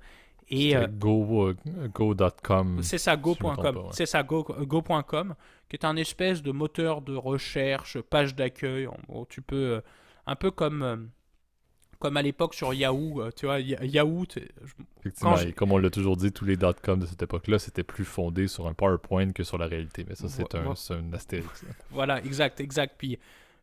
Et euh, go, euh, go.com. C'est ça, go.com. C'est ça, go.com, qui est un espèce de moteur de recherche, page d'accueil. Tu peux, euh, un peu comme, comme à l'époque sur Yahoo, tu vois, Yahoo. Effectivement, et comme on l'a toujours dit, tous les .com de cette époque-là, c'était plus fondé sur un PowerPoint que sur la réalité. Mais ça, c'est un, un, astérix. Voilà, exact, exact. Puis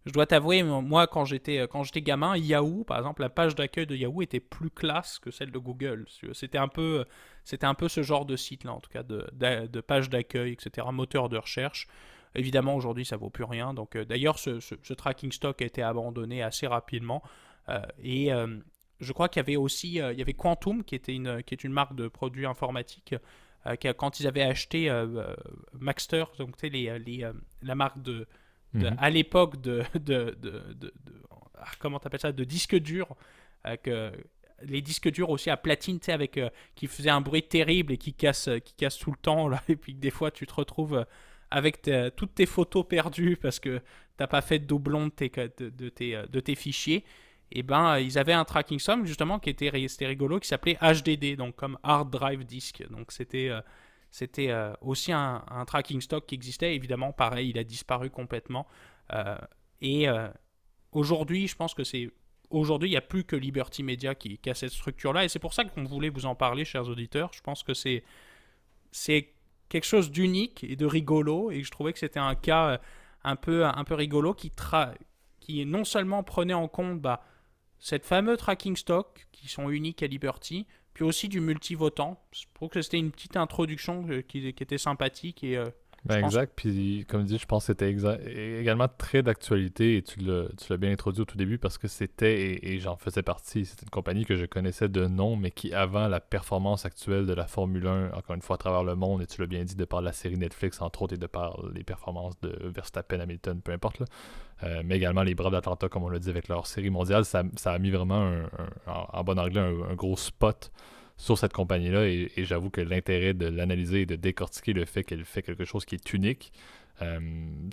je dois t'avouer, moi, quand j'étais, quand j'étais gamin, Yahoo, par exemple, la page d'accueil de Yahoo était plus classe que celle de Google. C'était un peu, c'était un peu ce genre de site-là, en tout cas, de, de, page d'accueil, etc., moteur de recherche. Évidemment, aujourd'hui, ça vaut plus rien. Donc, euh, d'ailleurs, ce, ce, tracking stock a été abandonné assez rapidement. Euh, et euh, je crois qu'il y avait aussi, il y avait Quantum, qui était une, qui est une marque de produits informatiques. quand ils avaient acheté Maxter, donc les, les, la marque de, Mhm. à l'époque de, de, de, ah, comment t'appelles ça, de disques durs, euh, les disques durs aussi à platine, tu sais, avec euh, qui faisaient un bruit terrible et qui cassent, qui casse tout le temps là, et puis des fois tu te retrouves euh, avec toutes tes photos perdues parce que t'as pas fait de doublon de tes, de, tes, de tes fichiers. Et ben ils avaient un tracking sum justement qui était, rigolo qui s'appelait HDD donc comme hard drive disk donc c'était c'était euh, aussi un, tracking stock qui existait. Évidemment, pareil, il a disparu complètement. Euh, et euh, aujourd'hui, je pense que c'est. Aujourd'hui, il n'y a plus que Liberty Media qui, a cette structure-là. Et c'est pour ça qu'on voulait vous en parler, chers auditeurs. Je pense que c'est. C'est quelque chose d'unique et de rigolo. Et je trouvais que c'était un cas un peu, un peu rigolo qui, tra qui non seulement prenait en compte bah, cette fameux tracking stock qui sont uniques à Liberty, puis aussi du multi-votant. Je trouve que c'était une petite introduction euh, qui, était sympathique et euh, ben exact. Puis, comme dit, je pense que c'était également très d'actualité et tu l'as bien introduit au tout début parce que c'était, et, j'en faisais partie, c'était une compagnie que je connaissais de nom, mais qui, avant la performance actuelle de la Formule 1, encore une fois à travers le monde, et tu l'as bien dit, de par la série Netflix, entre autres, et de par les performances de Verstappen, Hamilton, peu importe, euh, mais également les Braves d'Atlanta, comme on l'a dit avec leur série mondiale, ça, a mis vraiment, en, bon anglais, un gros spot sur cette compagnie-là et, j'avoue que l'intérêt de l'analyser et de décortiquer le fait qu'elle fait quelque chose qui est unique, euh,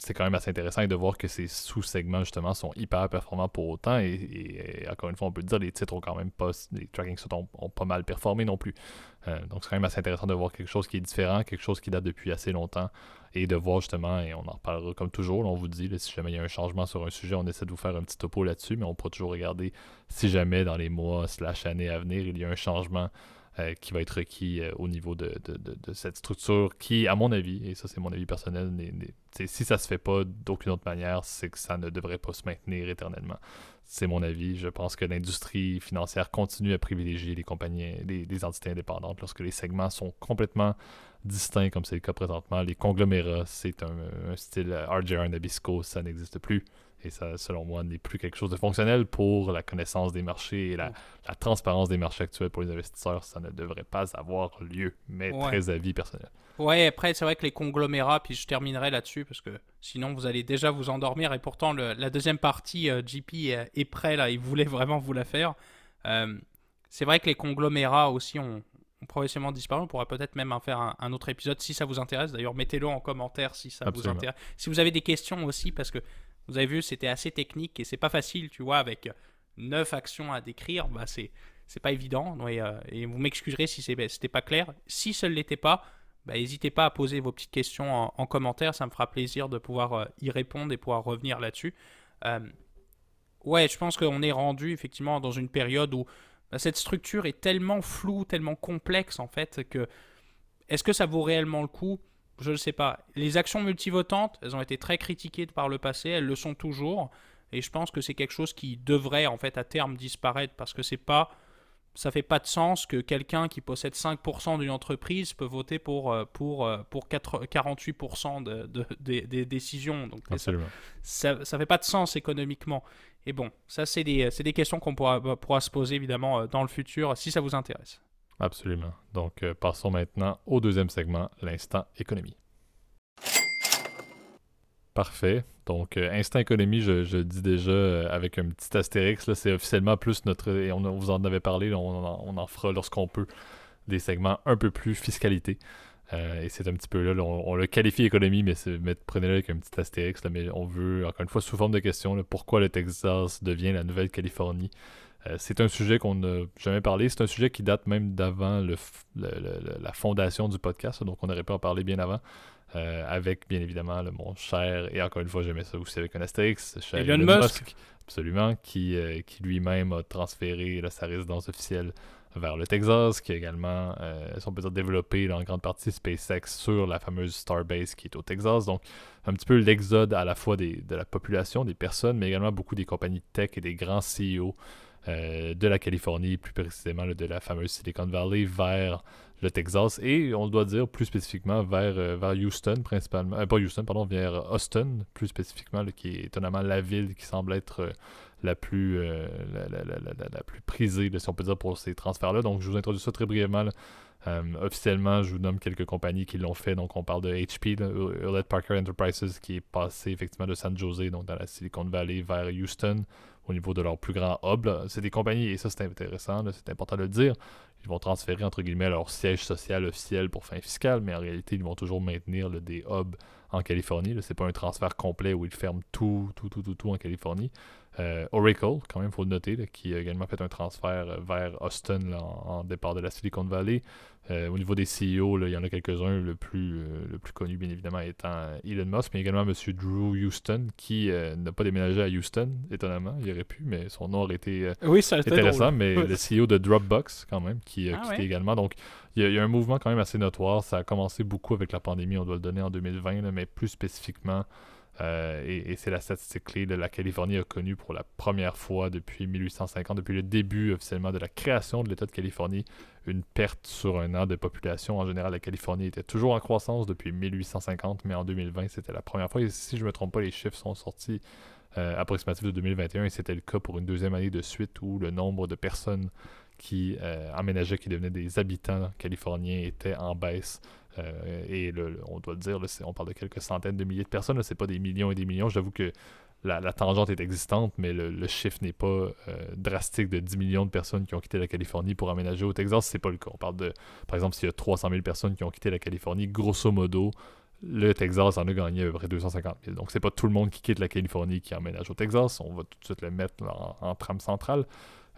c'est quand même assez intéressant de voir que ces sous-segments justement sont hyper performants pour autant et, encore une fois on peut dire les titres ont quand même pas les tracking ont, ont pas mal performé non plus. Euh, donc c'est quand même assez intéressant de voir quelque chose qui est différent quelque chose qui date depuis assez longtemps et de voir justement et on en reparlera comme toujours on vous dit si jamais il y a un changement sur un sujet on essaie de vous faire un petit topo là-dessus mais on pourra toujours regarder si jamais dans les mois slash années à venir il y a un changement euh, qui va être requis euh, au niveau de, cette structure qui, à mon avis, et ça c'est mon avis personnel, si ça se fait pas d'aucune autre manière, c'est que ça ne devrait pas se maintenir éternellement. C'est mon avis. Je pense que l'industrie financière continue à privilégier les compagnies, les, entités indépendantes lorsque les segments sont complètement distincts, comme c'est le cas présentement. Les conglomérats, c'est un, un, style RJR Nabisco, ça n'existe plus. Et ça, selon moi, n'est plus quelque chose de fonctionnel pour la connaissance des marchés et la, transparence des marchés actuels pour les investisseurs. Ça ne devrait pas avoir lieu, mais très avis personnel. Ouais, après, c'est vrai que les conglomérats, puis je terminerai là-dessus parce que sinon vous allez déjà vous endormir. Et pourtant, la deuxième partie, euh, JP est, prêt là, il voulait vraiment vous la faire. Euh, c'est vrai que les conglomérats aussi ont, progressivement disparu. On pourra peut-être même en faire un, autre épisode si ça vous intéresse. D'ailleurs, mettez-le en commentaire si ça vous intéresse. Si vous avez des questions aussi, parce que vous avez vu, c'était assez technique et c'est pas facile, tu vois, avec neuf actions à décrire, bah c'est c'est pas évident. Euh, et, vous m'excuserez si c'était pas clair. Si ce ne l'était pas, bah, n'hésitez pas à poser vos petites questions en, commentaire. Ça me fera plaisir de pouvoir euh, y répondre et pouvoir revenir là-dessus. Euh, ouais, je pense qu'on est rendu effectivement dans une période où bah, cette structure est tellement floue, tellement complexe en fait que est-ce que ça vaut réellement le coup? Je ne sais pas. Les actions multivotantes, elles ont été très critiquées par le passé, elles le sont toujours. Et je pense que c'est quelque chose qui devrait en fait à terme disparaître parce que c'est pas ça fait pas de sens que quelqu'un qui possède 5% d'une entreprise peut voter pour, euh, pour, euh, pour 48% de, des décisions. Donc, ça, ne fait pas de sens économiquement. Et bon, ça, c'est des, des, questions qu'on pourra, pourra se poser évidemment euh, dans le futur si ça vous intéresse. Absolument. Donc, euh, passons maintenant au deuxième segment, l'instant économie. Parfait. Donc, euh, instant économie, je, dis déjà euh, avec un petit astérix, c'est officiellement plus notre, et on, vous en avait parlé, on, en, fera lorsqu'on peut, des segments un peu plus fiscalité. et c'est un petit peu là, on, le qualifie économie, mais, prenez-le avec un petit astérix, mais on veut, encore une fois, sous forme de question, pourquoi le Texas devient la Nouvelle-Californie? Euh, c'est un sujet qu'on n'a jamais parlé. C'est un sujet qui date même d'avant la fondation du podcast, donc on aurait pu en parler bien avant. Euh, avec bien évidemment mon cher, et encore une fois j'aimais ça aussi avec un Astérix, cher Elon, Musk. absolument, qui, euh, qui lui-même a transféré sa résidence officielle vers le Texas, qui a également, euh, si on peut dire, développé en grande partie SpaceX sur la fameuse Starbase qui est au Texas. Donc, un petit peu l'exode à la fois des, de la population, des personnes, mais également beaucoup des compagnies tech et des grands CEO euh, de la Californie, plus précisément de la fameuse Silicon Valley, vers le Texas et on doit dire plus spécifiquement vers, euh, Houston principalement, euh, pas Houston, pardon, vers Austin plus spécifiquement, qui est étonnamment la ville qui semble être la plus, la, plus prisée, si on peut dire, pour ces transferts-là. Donc je vous introduis ça très brièvement. officiellement, je vous nomme quelques compagnies qui l'ont fait. Donc, on parle de HP, Hewlett Parker Enterprises, qui est passé effectivement de San Jose, donc dans la Silicon Valley, vers Houston au niveau de leur plus grand hub. C'est des compagnies, et ça c'est intéressant, c'est important de le dire, ils vont transférer entre guillemets leur siège social officiel pour fin fiscale, mais en réalité ils vont toujours maintenir des hubs en Californie. C'est pas un transfert complet où ils ferment tout, tout, tout, tout, tout en Californie. Euh, Oracle, quand même, il faut le noter, qui a également fait un transfert euh, vers Austin en, départ de la Silicon Valley. Euh, au niveau des CEO, il y en a quelques-uns, le plus, le plus connu bien évidemment étant Elon Musk, mais également M. Drew Houston, qui n'a pas déménagé à Houston, étonnamment, il aurait pu, mais son nom aurait été oui, ça intéressant, mais le CEO de Dropbox quand même, qui a ah quitté également. Donc il y, a un mouvement quand même assez notoire, ça a commencé beaucoup avec la pandémie, on doit le donner en 2020, mais plus spécifiquement euh, et, c'est la statistique clé. de la Californie a connu pour la première fois depuis 1850, depuis le début officiellement de la création de l'État de Californie, une perte sur un an de population. En général, la Californie était toujours en croissance depuis 1850, mais en 2020, c'était la première fois. Et si je ne me trompe pas, les chiffres sont sortis euh, approximatifs de 2021 et c'était le cas pour une deuxième année de suite où le nombre de personnes qui euh, emménageaient, qui devenaient des habitants californiens était en baisse euh, et on doit le dire, on parle de quelques centaines de milliers de personnes, c'est pas des millions et des millions. J'avoue que la, tangente est existante, mais le, chiffre n'est pas euh, drastique de 10 millions de personnes qui ont quitté la Californie pour aménager au Texas. C'est pas le cas. On parle de, par exemple, s'il y a 300 000 personnes qui ont quitté la Californie, grosso modo, le Texas en a gagné à peu près 250 000. Donc, c'est pas tout le monde qui quitte la Californie qui emménage au Texas. On va tout de suite le mettre en trame centrale.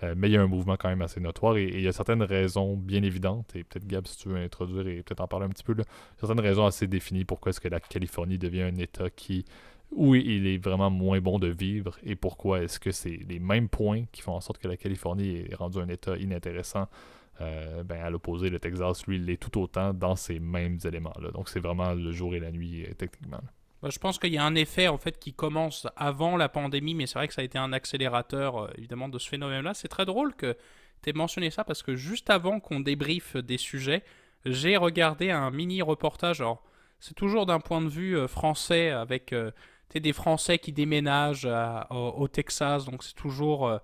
Euh, mais il y a un mouvement quand même assez notoire et, il y a certaines raisons bien évidentes, et peut-être Gab, si tu veux introduire et peut-être en parler un petit peu, là, certaines raisons assez définies pourquoi est-ce que la Californie devient un État qui où il est vraiment moins bon de vivre et pourquoi est-ce que c'est les mêmes points qui font en sorte que la Californie est rendue un État inintéressant. Euh, ben, à l'opposé, le Texas, lui, l'est tout autant dans ces mêmes éléments-là. Donc c'est vraiment le jour et la nuit, euh, techniquement. Je pense qu'il y a un effet en fait qui commence avant la pandémie, mais c'est vrai que ça a été un accélérateur euh, évidemment de ce phénomène-là. C'est très drôle que tu aies mentionné ça parce que juste avant qu'on débriefe des sujets, j'ai regardé un mini reportage. C'est toujours d'un point de vue euh, français avec euh, des Français qui déménagent au, Texas, donc c'est toujours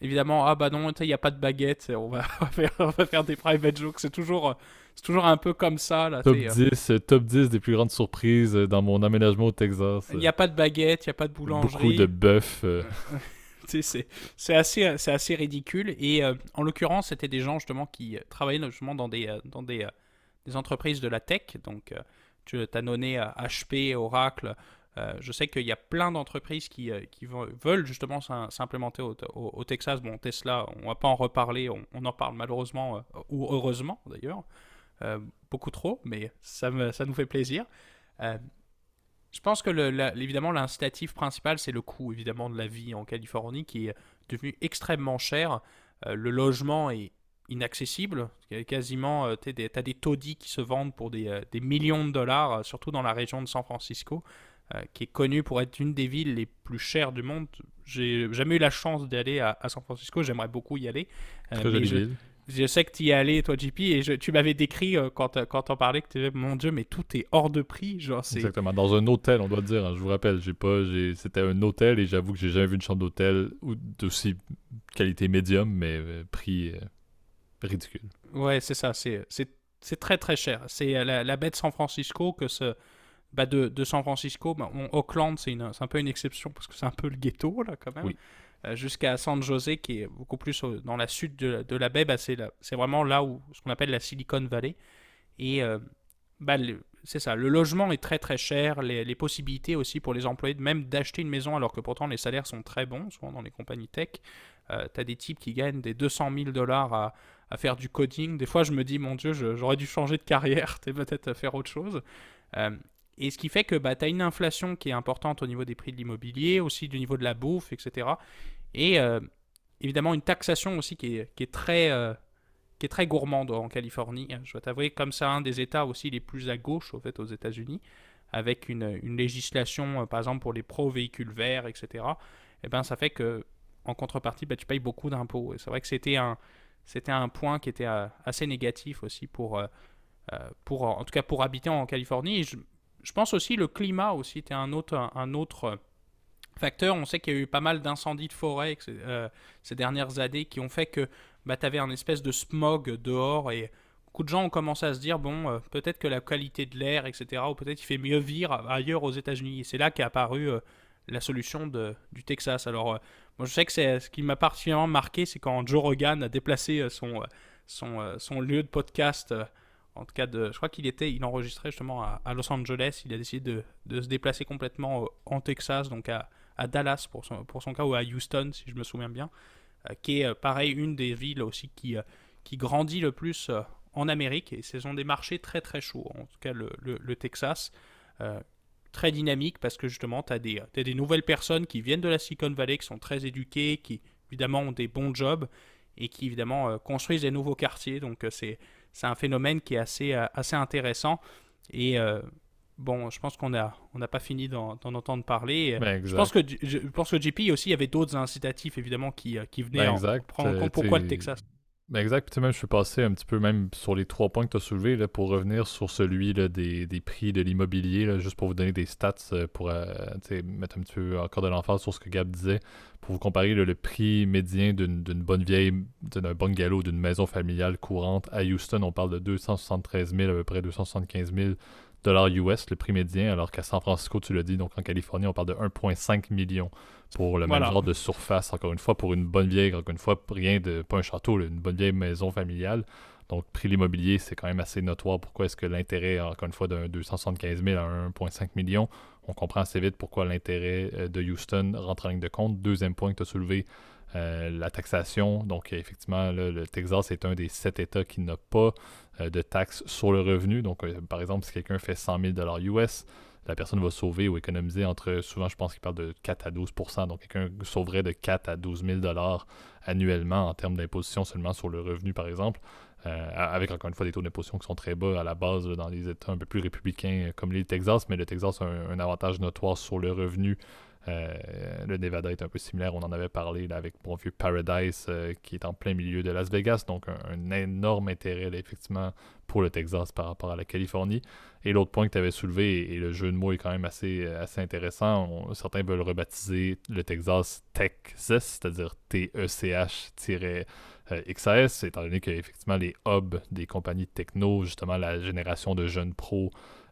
évidemment ah bah non il n'y a pas de baguette, on va, faire, on va faire des private jokes. C'est toujours c'est toujours un peu comme ça. Là, top, 10, euh, top 10 des plus grandes surprises euh, dans mon aménagement au Texas. Il n'y a pas de baguette, il n'y a pas de boulangerie. Beaucoup de bœuf. Euh. c'est assez, assez ridicule. Et en l'occurrence, c'était des gens justement qui travaillaient justement dans des, dans des, des entreprises de la tech. Donc, tu as donné HP, Oracle. je sais qu'il y a plein d'entreprises qui, qui, veulent justement s'implémenter au, au, Texas. Bon, Tesla, on ne va pas en reparler, on, on en parle malheureusement, ou heureusement d'ailleurs. Euh, beaucoup trop, mais ça, ça nous fait plaisir. Euh, je pense que le, évidemment l'incitatif principal c'est le coût évidemment de la vie en Californie qui est devenu extrêmement cher. Euh, le logement est inaccessible. Quasiment, tu as des taudis qui se vendent pour des, des, millions de dollars, surtout dans la région de San Francisco, qui est connue pour être une des villes les plus chères du monde. J'ai jamais eu la chance d'aller à, San Francisco, j'aimerais beaucoup y aller. Très jolie ville. Je sais que tu y es allé, toi, JP, et tu m'avais décrit euh, quand, quand on parlait que tu mon Dieu, mais tout est hors de prix. Genre, Exactement. Dans un hôtel, on doit dire. Hein, je vous rappelle, j'ai pas, c'était un hôtel et j'avoue que j'ai jamais vu une chambre d'hôtel d'aussi qualité médium, mais euh, prix euh, ridicule. Ouais, c'est ça. C'est, c'est, très très cher. C'est la, la, baie de San Francisco que ce. Bah de, de San Francisco, bah, Auckland, c'est, c'est un peu une exception parce que c'est un peu le ghetto, là, quand même. Oui. Euh, jusqu'à San José, qui est beaucoup plus dans la sud de, la baie, bah, c'est, vraiment là où ce qu'on appelle la Silicon Valley. Et euh, bah, c'est ça, le logement est très très cher, les, possibilités aussi pour les employés même d'acheter une maison alors que pourtant les salaires sont très bons, souvent dans les compagnies tech. Euh, tu des types qui gagnent des 200 000 dollars à, faire du coding. Des fois, je me dis, mon Dieu, j'aurais dû changer de carrière, peut-être à faire autre chose. Et ce qui fait que bah, tu as une inflation qui est importante au niveau des prix de l'immobilier, aussi du niveau de la bouffe, etc. Et euh, évidemment une taxation aussi qui est, qui est très, euh, qui est très gourmande en Californie. Je dois t'avouer, comme c'est un des États aussi les plus à gauche, au fait, aux États-Unis, avec une, législation, euh, par exemple, pour les pro-véhicules verts, etc., eh ben, ça fait que, en contrepartie, ben, tu payes beaucoup d'impôts. Et c'est vrai que c'était un, c'était un point qui était assez négatif aussi pour, pour, en tout cas, pour habiter en Californie. Je pense aussi le climat aussi était un autre, un autre facteur. On sait qu'il y a eu pas mal d'incendies de forêt euh, ces dernières années qui ont fait que bah, tu avais un espèce de smog dehors et beaucoup de gens ont commencé à se dire bon, euh, peut-être que la qualité de l'air, etc., ou peut-être il fait mieux vivre ailleurs aux États-Unis. Et c'est là qu'est apparue euh, la solution du Texas. Alors, moi je sais que c'est ce qui m'a particulièrement marqué, c'est quand Joe Rogan a déplacé son, son, son lieu de podcast en tout cas, je crois qu'il était, il enregistrait justement à, Los Angeles. Il a décidé de, se déplacer complètement en Texas, donc à, Dallas pour son, pour son cas, ou à Houston, si je me souviens bien, euh, qui est euh, pareil une des villes aussi qui, euh, qui grandit le plus en Amérique. Et ce sont des marchés très très chauds, en tout cas le, le, Texas. très dynamique parce que justement, tu as, as, des nouvelles personnes qui viennent de la Silicon Valley, qui sont très éduquées, qui évidemment ont des bons jobs et qui évidemment construisent des nouveaux quartiers. Donc c'est un phénomène qui est assez, assez intéressant. Et bon, je pense qu'on n'a on n'a pas fini d'en entendre parler. Ben, je, pense que, je pense que JP aussi, il y avait d'autres incitatifs, évidemment, qui, euh, qui venaient ben, prendre en compte pourquoi le Texas. Ben exact. même, je suis passé un petit peu même sur les trois points que tu as soulevés là, pour revenir sur celui là, des, des, prix de l'immobilier, juste pour vous donner des stats, euh, pour euh, mettre un petit peu encore de l'emphase sur ce que Gab disait, pour vous comparer le prix médian d'une bonne vieille, d'un bungalow, d'une maison familiale courante à Houston, on parle de 273 000, à peu près 275 000 dollars US, le prix médian, alors qu'à San Francisco, tu l'as dit, donc en Californie, on parle de 1,5 million pour le même genre de surface, encore une fois, pour une bonne vieille, encore une fois, rien de, pas un château, une bonne vieille maison familiale. Donc, prix de l'immobilier, c'est quand même assez notoire. Pourquoi est-ce que l'intérêt, encore une fois, d'un 275 000 à 1,5 million, on comprend assez vite pourquoi l'intérêt euh, de Houston rentre en ligne de compte. Deuxième point que tu as soulevé, euh, la taxation. Donc, effectivement, le Texas est un des sept États qui n'a pas euh, de taxes sur le revenu. Donc, euh, par exemple, si quelqu'un fait 100 000 US, la personne va sauver ou économiser entre, souvent, je pense qu'il parle de 4 à 12% Donc, quelqu'un sauverait de 4 à 12 000 annuellement en termes d'imposition seulement sur le revenu, par exemple. avec encore une fois des taux d'imposition qui sont très bas à la base dans les États un peu plus républicains comme l'île Texas, mais le Texas a un, avantage notoire sur le revenu euh, le Nevada est un peu similaire, on en avait parlé avec mon vieux Paradise euh, qui est en plein milieu de Las Vegas, donc un, énorme intérêt effectivement pour le Texas par rapport à la Californie. Et l'autre point que tu avais soulevé, et, le jeu de mots est quand même assez, assez intéressant, certains veulent rebaptiser le Texas Texas, c'est-à-dire T-E-C-H-XAS, étant donné qu'effectivement les hubs des compagnies techno, justement la génération de jeunes pros,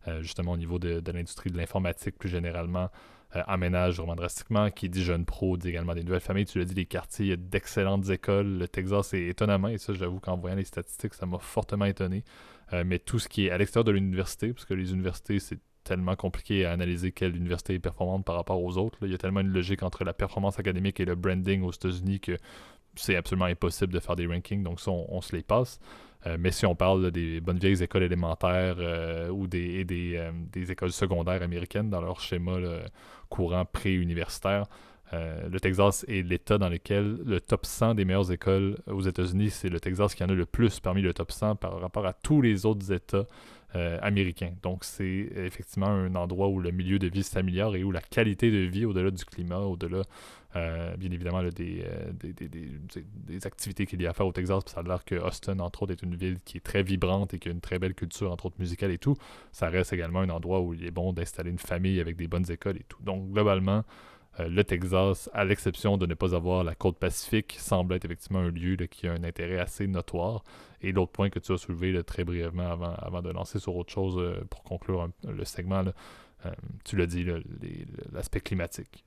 euh, justement au niveau de, de l'industrie de l'informatique plus généralement, euh, aménage vraiment drastiquement. Qui dit jeune pro, dit également des nouvelles familles. Tu l'as dit, les quartiers, il y a d'excellentes écoles. Le Texas est étonnamment, et ça, j'avoue qu'en voyant les statistiques, ça m'a fortement étonné. Euh, mais tout ce qui est à l'extérieur de l'université, parce que les universités, c'est tellement compliqué à analyser quelle université est performante par rapport aux autres. Il y a tellement une logique entre la performance académique et le branding aux États-Unis que c'est absolument impossible de faire des rankings, donc ça, on se les passe. Euh, mais si on parle des bonnes vieilles écoles élémentaires euh, ou des, euh, des, écoles secondaires américaines dans leur schéma courant pré-universitaire, le Texas est l'État dans lequel le top 100 des meilleures écoles aux États-Unis, c'est le Texas qui en a le plus parmi le top 100 par rapport à tous les autres États américains. Donc c'est effectivement un endroit où le milieu de vie s'améliore et où la qualité de vie, au-delà du climat, au-delà euh, bien évidemment, euh, des, des, activités qu'il y a à faire au Texas. ça a l'air que Austin, entre autres, est une ville qui est très vibrante et qui a une très belle culture, entre autres musicale et tout. Ça reste également un endroit où il est bon d'installer une famille avec des bonnes écoles et tout. Donc, globalement, euh, le Texas, à l'exception de ne pas avoir la côte pacifique, semble être effectivement un lieu qui a un intérêt assez notoire. Et l'autre point que tu as soulevé très brièvement avant, avant de lancer sur autre chose pour conclure le segment, tu l'as dit, l'aspect climatique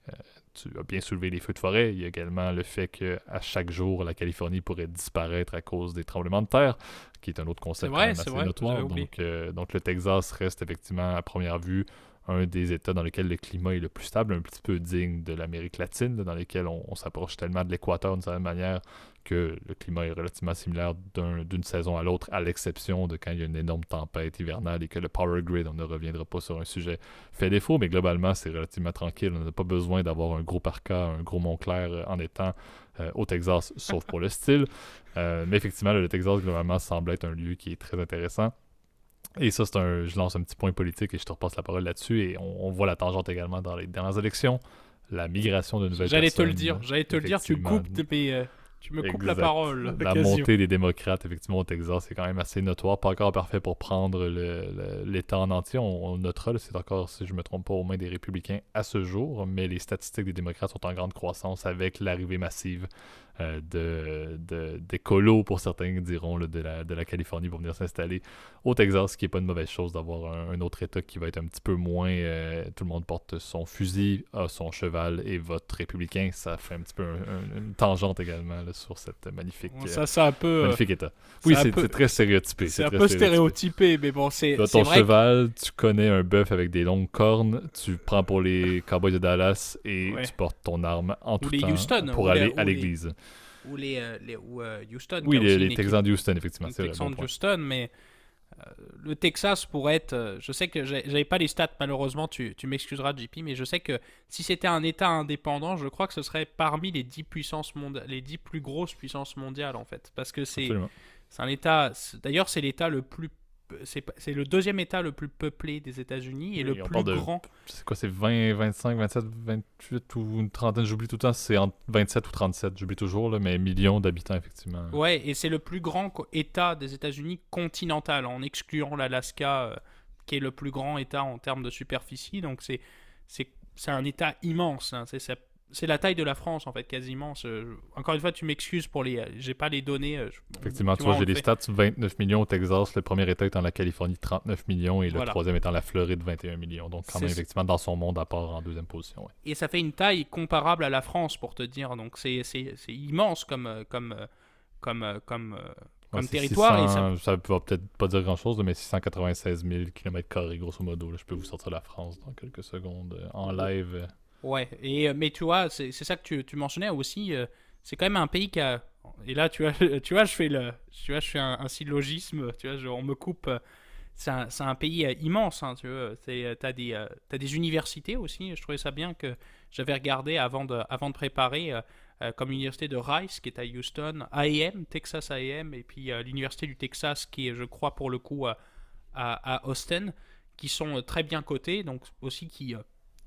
tu as bien soulevé les feux de forêt. Il y a également le fait qu'à chaque jour, la Californie pourrait disparaître à cause des tremblements de terre, qui est un autre concept assez notoire. Donc, euh, donc, le Texas reste effectivement, à première vue, un des États dans lesquels le climat est le plus stable, un petit peu digne de l'Amérique latine, dans lesquels on, s'approche tellement de l'équateur d'une certaine manière que le climat est relativement similaire d'une saison à l'autre, à l'exception de quand il y a une énorme tempête hivernale et que le power grid, on ne reviendra pas sur un sujet, fait défaut, mais globalement, c'est relativement tranquille. On n'a pas besoin d'avoir un gros parka, un gros Montclair euh, en étant euh, au Texas, sauf pour le style. Euh, mais effectivement, le Texas, globalement, semble être un lieu qui est très intéressant. Et ça, c'est un. Je lance un petit point politique et je te repasse la parole là-dessus. Et on, voit la tangente également dans les dernières élections. La migration de nouvelles J'allais te le dire, j'allais te le dire, tu coupes mes, tu me coupes la parole. La montée des démocrates, effectivement, au Texas, c'est quand même assez notoire. Pas encore parfait pour prendre l'État en entier. On, notera, c'est encore, si je ne me trompe pas, aux mains des républicains à ce jour, mais les statistiques des démocrates sont en grande croissance avec l'arrivée massive euh, de, de, d'écolos, pour certains diront, de, la, de la Californie pour venir s'installer au Texas, ce qui n'est pas une mauvaise chose d'avoir un, autre État qui va être un petit peu moins... Euh, tout le monde porte son fusil, a son cheval et vote républicain. Ça fait un petit peu une tangente également sur cette magnifique, ça, c'est un peu, euh, magnifique État. Oui, c'est, très stéréotypé. C'est, un peu stéréotypé, mais bon, c'est... ton cheval, tu connais un bœuf avec des longues cornes, tu prends pour les Cowboys de Dallas et tu portes ton arme en tout temps pour aller à l'église ou les, euh, les ou, euh, Houston. Oui, les, Texans de Houston, effectivement. Les Texans de Houston, mais euh, le Texas pourrait être. je sais que j'avais pas les stats, malheureusement, tu, tu m'excuseras, JP, mais je sais que si c'était un État indépendant, je crois que ce serait parmi les 10 puissances mondiales, les 10 plus grosses puissances mondiales, en fait. Parce que c'est un État. D'ailleurs, c'est l'État le plus c'est le deuxième État le plus peuplé des États-Unis et le plus grand. C'est quoi, c'est 20, 25, 27, 28 ou une trentaine, j'oublie tout le temps, c'est entre 27 ou 37, j'oublie toujours, là, mais millions d'habitants, effectivement. Ouais, et c'est le plus grand État des États-Unis continental, en excluant l'Alaska, euh, qui est le plus grand État en termes de superficie. Donc c'est un État immense. Hein, c'est c'est la taille de la France en fait quasiment. Encore une fois, tu m'excuses pour les, j'ai pas les données. Euh, Effectivement, tu, vois, j'ai des stats 29 millions au Texas, le premier État étant la Californie 39 millions et le troisième étant la Floride 21 millions. Donc quand même effectivement dans son monde à part en deuxième position. Et ça fait une taille comparable à la France pour te dire. Donc c'est immense comme euh, comme euh, comme comme comme territoire. ça... ne va peut-être pas dire grand-chose, mais 696 000 km grosso modo. je peux vous sortir la France dans quelques secondes en live. Ouais, et, euh, mais tu vois, c'est ça que tu, tu mentionnais aussi. Euh, c'est quand même un pays qui a. Et là, tu vois, tu vois je fais, le, tu vois, je fais un, syllogisme. Tu vois, on me coupe. Euh, c'est un, un, pays immense. Hein, tu vois. Tu as, des, as des universités aussi. Je trouvais ça bien que j'avais regardé avant de, avant de préparer. comme l'université de Rice qui est à Houston, AM, Texas AM, et puis l'université du Texas qui est, je crois, pour le coup, à, à Austin, qui sont très bien cotés, donc aussi qui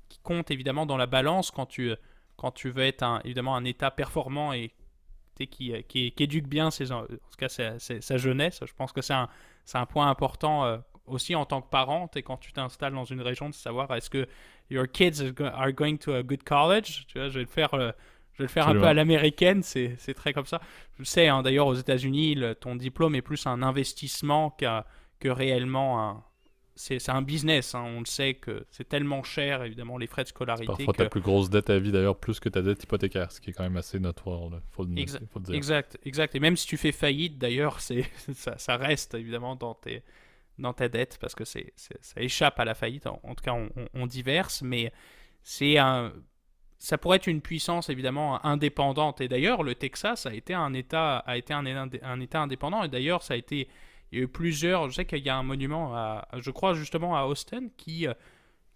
qui compte évidemment dans la balance quand tu, quand tu veux être un, évidemment un État performant et qui, qui, qui, éduque bien ses, en tout cas sa, jeunesse. Je pense que c'est un, un, point important euh, aussi en tant que parent et quand tu t'installes dans une région de savoir est-ce que your kids are going to a good college. Tu vois, je vais le faire. Euh, je vais le faire un peu à l'américaine, c'est très comme ça. Je sais, hein, d'ailleurs, aux États-Unis, ton diplôme est plus un investissement que réellement un, c'est un business. Hein. On le sait que c'est tellement cher, évidemment, les frais de scolarité. Parfois, ta plus grosse dette à vie, d'ailleurs, plus que ta dette hypothécaire, ce qui est quand même assez notoire, il faut, le, exact, dire. Exact, exact. Et même si tu fais faillite, d'ailleurs, ça, ça reste évidemment dans, tes, dans ta dette parce que c'est ça échappe à la faillite. En, tout cas, on, on, diverse, mais c'est un. Ça pourrait être une puissance évidemment indépendante. Et d'ailleurs, le Texas a été un État, a été un, un État indépendant. Et d'ailleurs, ça a été il y a eu plusieurs. Je sais qu'il y a un monument, à, je crois justement à Austin, qui, euh,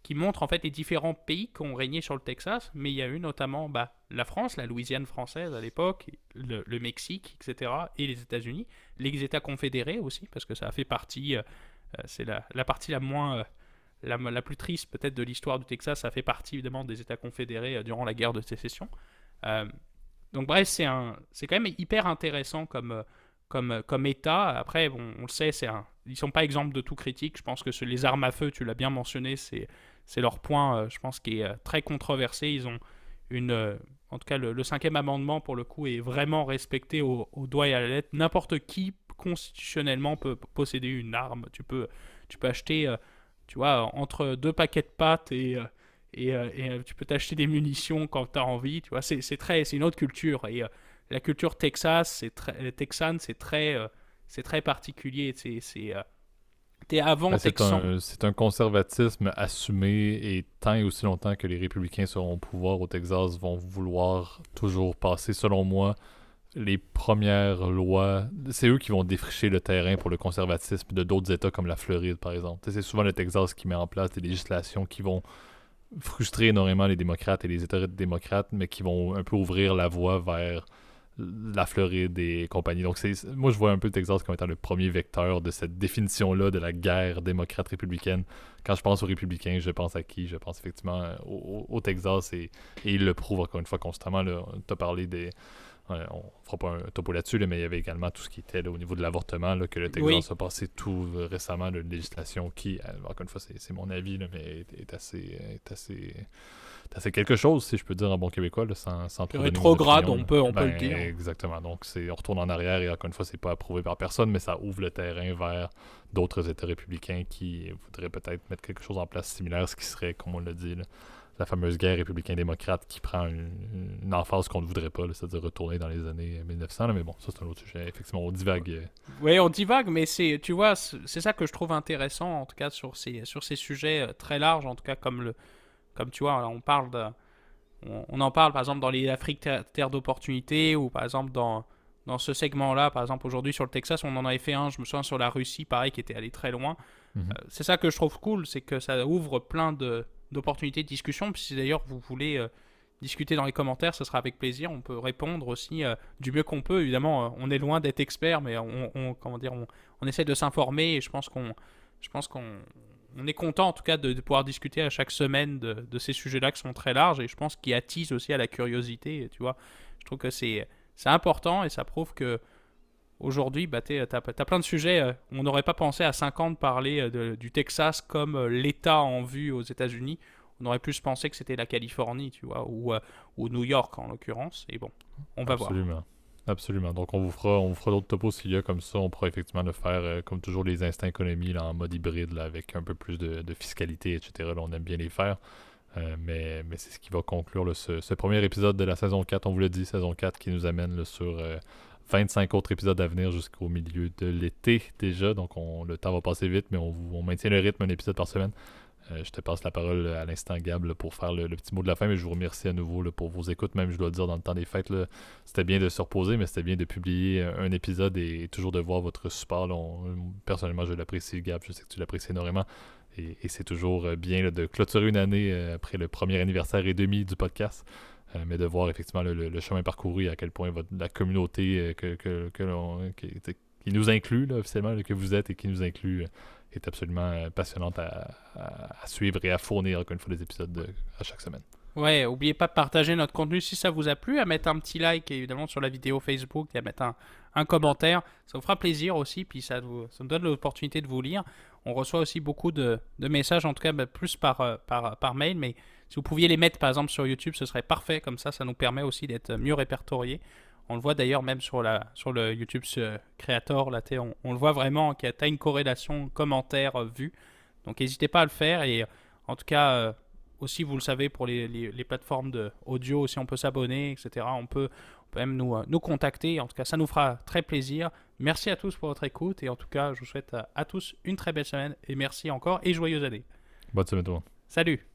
qui montre en fait les différents pays qui ont régné sur le Texas. Mais il y a eu notamment bah, la France, la Louisiane française à l'époque, le, Mexique, etc. Et les États-Unis. Les États confédérés aussi, parce que ça a fait partie. Euh, euh, c'est la, la, partie la moins. La, la, plus triste peut-être de l'histoire du Texas, ça fait partie évidemment des États confédérés durant la guerre de sécession. donc bref, c'est quand même hyper intéressant comme, comme, comme État. Après, bon, on le sait, ils sont pas exemples de tout critique. Je pense que les armes à feu, tu l'as bien mentionné, c'est, leur point, euh, je pense, qui est euh, très controversé. Ils ont une, euh, en tout cas, le, cinquième amendement, pour le coup, est vraiment respecté au, doigt et à la lettre. N'importe qui, constitutionnellement, peut posséder une arme. Tu peux, tu peux acheter, tu vois, entre deux paquets de pâtes et... et, tu peux t'acheter des munitions quand tu as envie, tu vois, c'est, c'est très, c'est une autre culture, et la culture Texas, c'est très, euh, texane, c'est très, euh, c'est très particulier. C'est, c'est, euh, avant ben, c'est un, c'est un conservatisme assumé et tant et aussi longtemps que les républicains seront au pouvoir au Texas vont vouloir toujours passer, selon moi, les premières lois. C'est eux qui vont défricher le terrain pour le conservatisme de d'autres États comme la Floride, par exemple. C'est souvent le Texas qui met en place des législations qui vont frustrer énormément les démocrates et les États démocrates, mais qui vont un peu ouvrir la voie vers la Floride et compagnie. Donc, c'est, moi, je vois un peu le Texas comme étant le premier vecteur de cette définition-là de la guerre démocrate-républicaine. Quand je pense aux républicains, je pense à qui? Je pense effectivement au, Texas et, et, il le prouve encore une fois constamment. Tu as parlé des, on ne fera pas un topo là-dessus, mais il y avait également tout ce qui était au niveau de l'avortement, que le Texas a passé tout récemment, une législation qui, euh, encore une fois, c'est mon avis, mais est, assez, assez, assez quelque chose, si je peux dire en bon québécois, sans, sans trop Rétrograde, on peut, on peut le ben, dire. Exactement. Donc, on retourne en arrière et encore une fois, c'est pas approuvé par personne, mais ça ouvre le terrain vers d'autres États républicains qui voudraient peut-être mettre quelque chose en place similaire, ce qui serait, comme on l'a dit, la fameuse guerre républicain-démocrate qui prend une, emphase qu'on ne voudrait pas, c'est-à-dire retourner dans les années 1900. mais bon, ça c'est un autre sujet. Effectivement, on divague. Euh. Oui, on divague, mais c'est, tu vois, c'est ça que je trouve intéressant, en tout cas sur ces, sur ces sujets euh, très larges, en tout cas comme le, comme tu vois, on parle de, on, en parle par exemple dans les Afrique terre d'opportunité ou par exemple dans dans ce segment-là, par exemple aujourd'hui sur le Texas, on en avait fait un, je me souviens sur la Russie, pareil, qui était allé très loin. Mhm. Euh, c'est ça que je trouve cool, c'est que ça ouvre plein de d'opportunités de discussion. Si d'ailleurs vous voulez euh, discuter dans les commentaires, ce sera avec plaisir. On peut répondre aussi euh, du mieux qu'on peut. Évidemment, euh, on est loin d'être expert, mais on, comment dire, on, essaie de s'informer et je pense qu'on, je pense on est content en tout cas de, pouvoir discuter à chaque semaine de, ces sujets-là qui sont très larges et je pense qu'ils attisent aussi à la curiosité. Tu vois, je trouve que c'est c'est important et ça prouve que Aujourd'hui, bah, tu as, plein de sujets. Euh, on n'aurait pas pensé à 50 parler euh, du Texas comme euh, l'État en vue aux États-Unis. On aurait plus pensé que c'était la Californie, tu vois, ou, New York en l'occurrence. Et bon, on va Absolument. voir. Absolument. Donc, on vous fera, on fera d'autres topos s'il y a comme ça. On pourra effectivement le faire, comme toujours, les instincts économie en mode hybride, avec un peu plus de, fiscalité, etc. Là, on aime bien les faire. mais c'est ce qui va conclure ce, premier épisode de la saison 4. On vous l'a dit, saison 4 qui nous amène sur 25 autres épisodes à venir jusqu'au milieu de l'été déjà. Donc on, le temps va passer vite, mais on, maintient le rythme un épisode par semaine. Euh, je te passe la parole à l'instant, Gab, pour faire le, petit mot de la fin, mais je vous remercie à nouveau pour vos écoutes. Même, je dois dire, dans le temps des fêtes, c'était bien de se reposer, mais c'était bien de publier un épisode et, toujours de voir votre support. personnellement, je l'apprécie, Gab. Je sais que tu l'apprécies énormément. Et, c'est toujours bien de clôturer une année euh, après le premier anniversaire et demi du podcast. Euh, mais de voir effectivement le, chemin parcouru à quel point la communauté euh, que, que, qui, nous inclut officiellement, que vous êtes et qui nous inclut, euh, est absolument passionnante à, suivre et à fournir encore une fois des épisodes à chaque semaine. Ouais, n'oubliez pas de partager notre contenu si ça vous a plu, à mettre un petit like évidemment sur la vidéo Facebook et à mettre un, commentaire. Ça vous fera plaisir aussi, puis ça, vous, nous donne l'opportunité de vous lire. On reçoit aussi beaucoup de, messages, en tout cas bah, plus par, par, par mail, mais si vous pouviez les mettre par exemple sur YouTube, ce serait parfait. Comme ça, ça nous permet aussi d'être mieux répertoriés. On le voit d'ailleurs même sur, la, sur le YouTube Creator, là, on, on, le voit vraiment qu'il y a une corrélation commentaire-vue. Euh, Donc n'hésitez pas à le faire. Et en tout cas, euh, aussi vous le savez, pour les, les, plateformes de audio, aussi on peut s'abonner, etc. On peut, même nous, euh, nous contacter. En tout cas, ça nous fera très plaisir. Merci à tous pour votre écoute. Et en tout cas, je vous souhaite à, à tous une très belle semaine. Et merci encore et joyeuse année. Bonne semaine tout le monde. Salut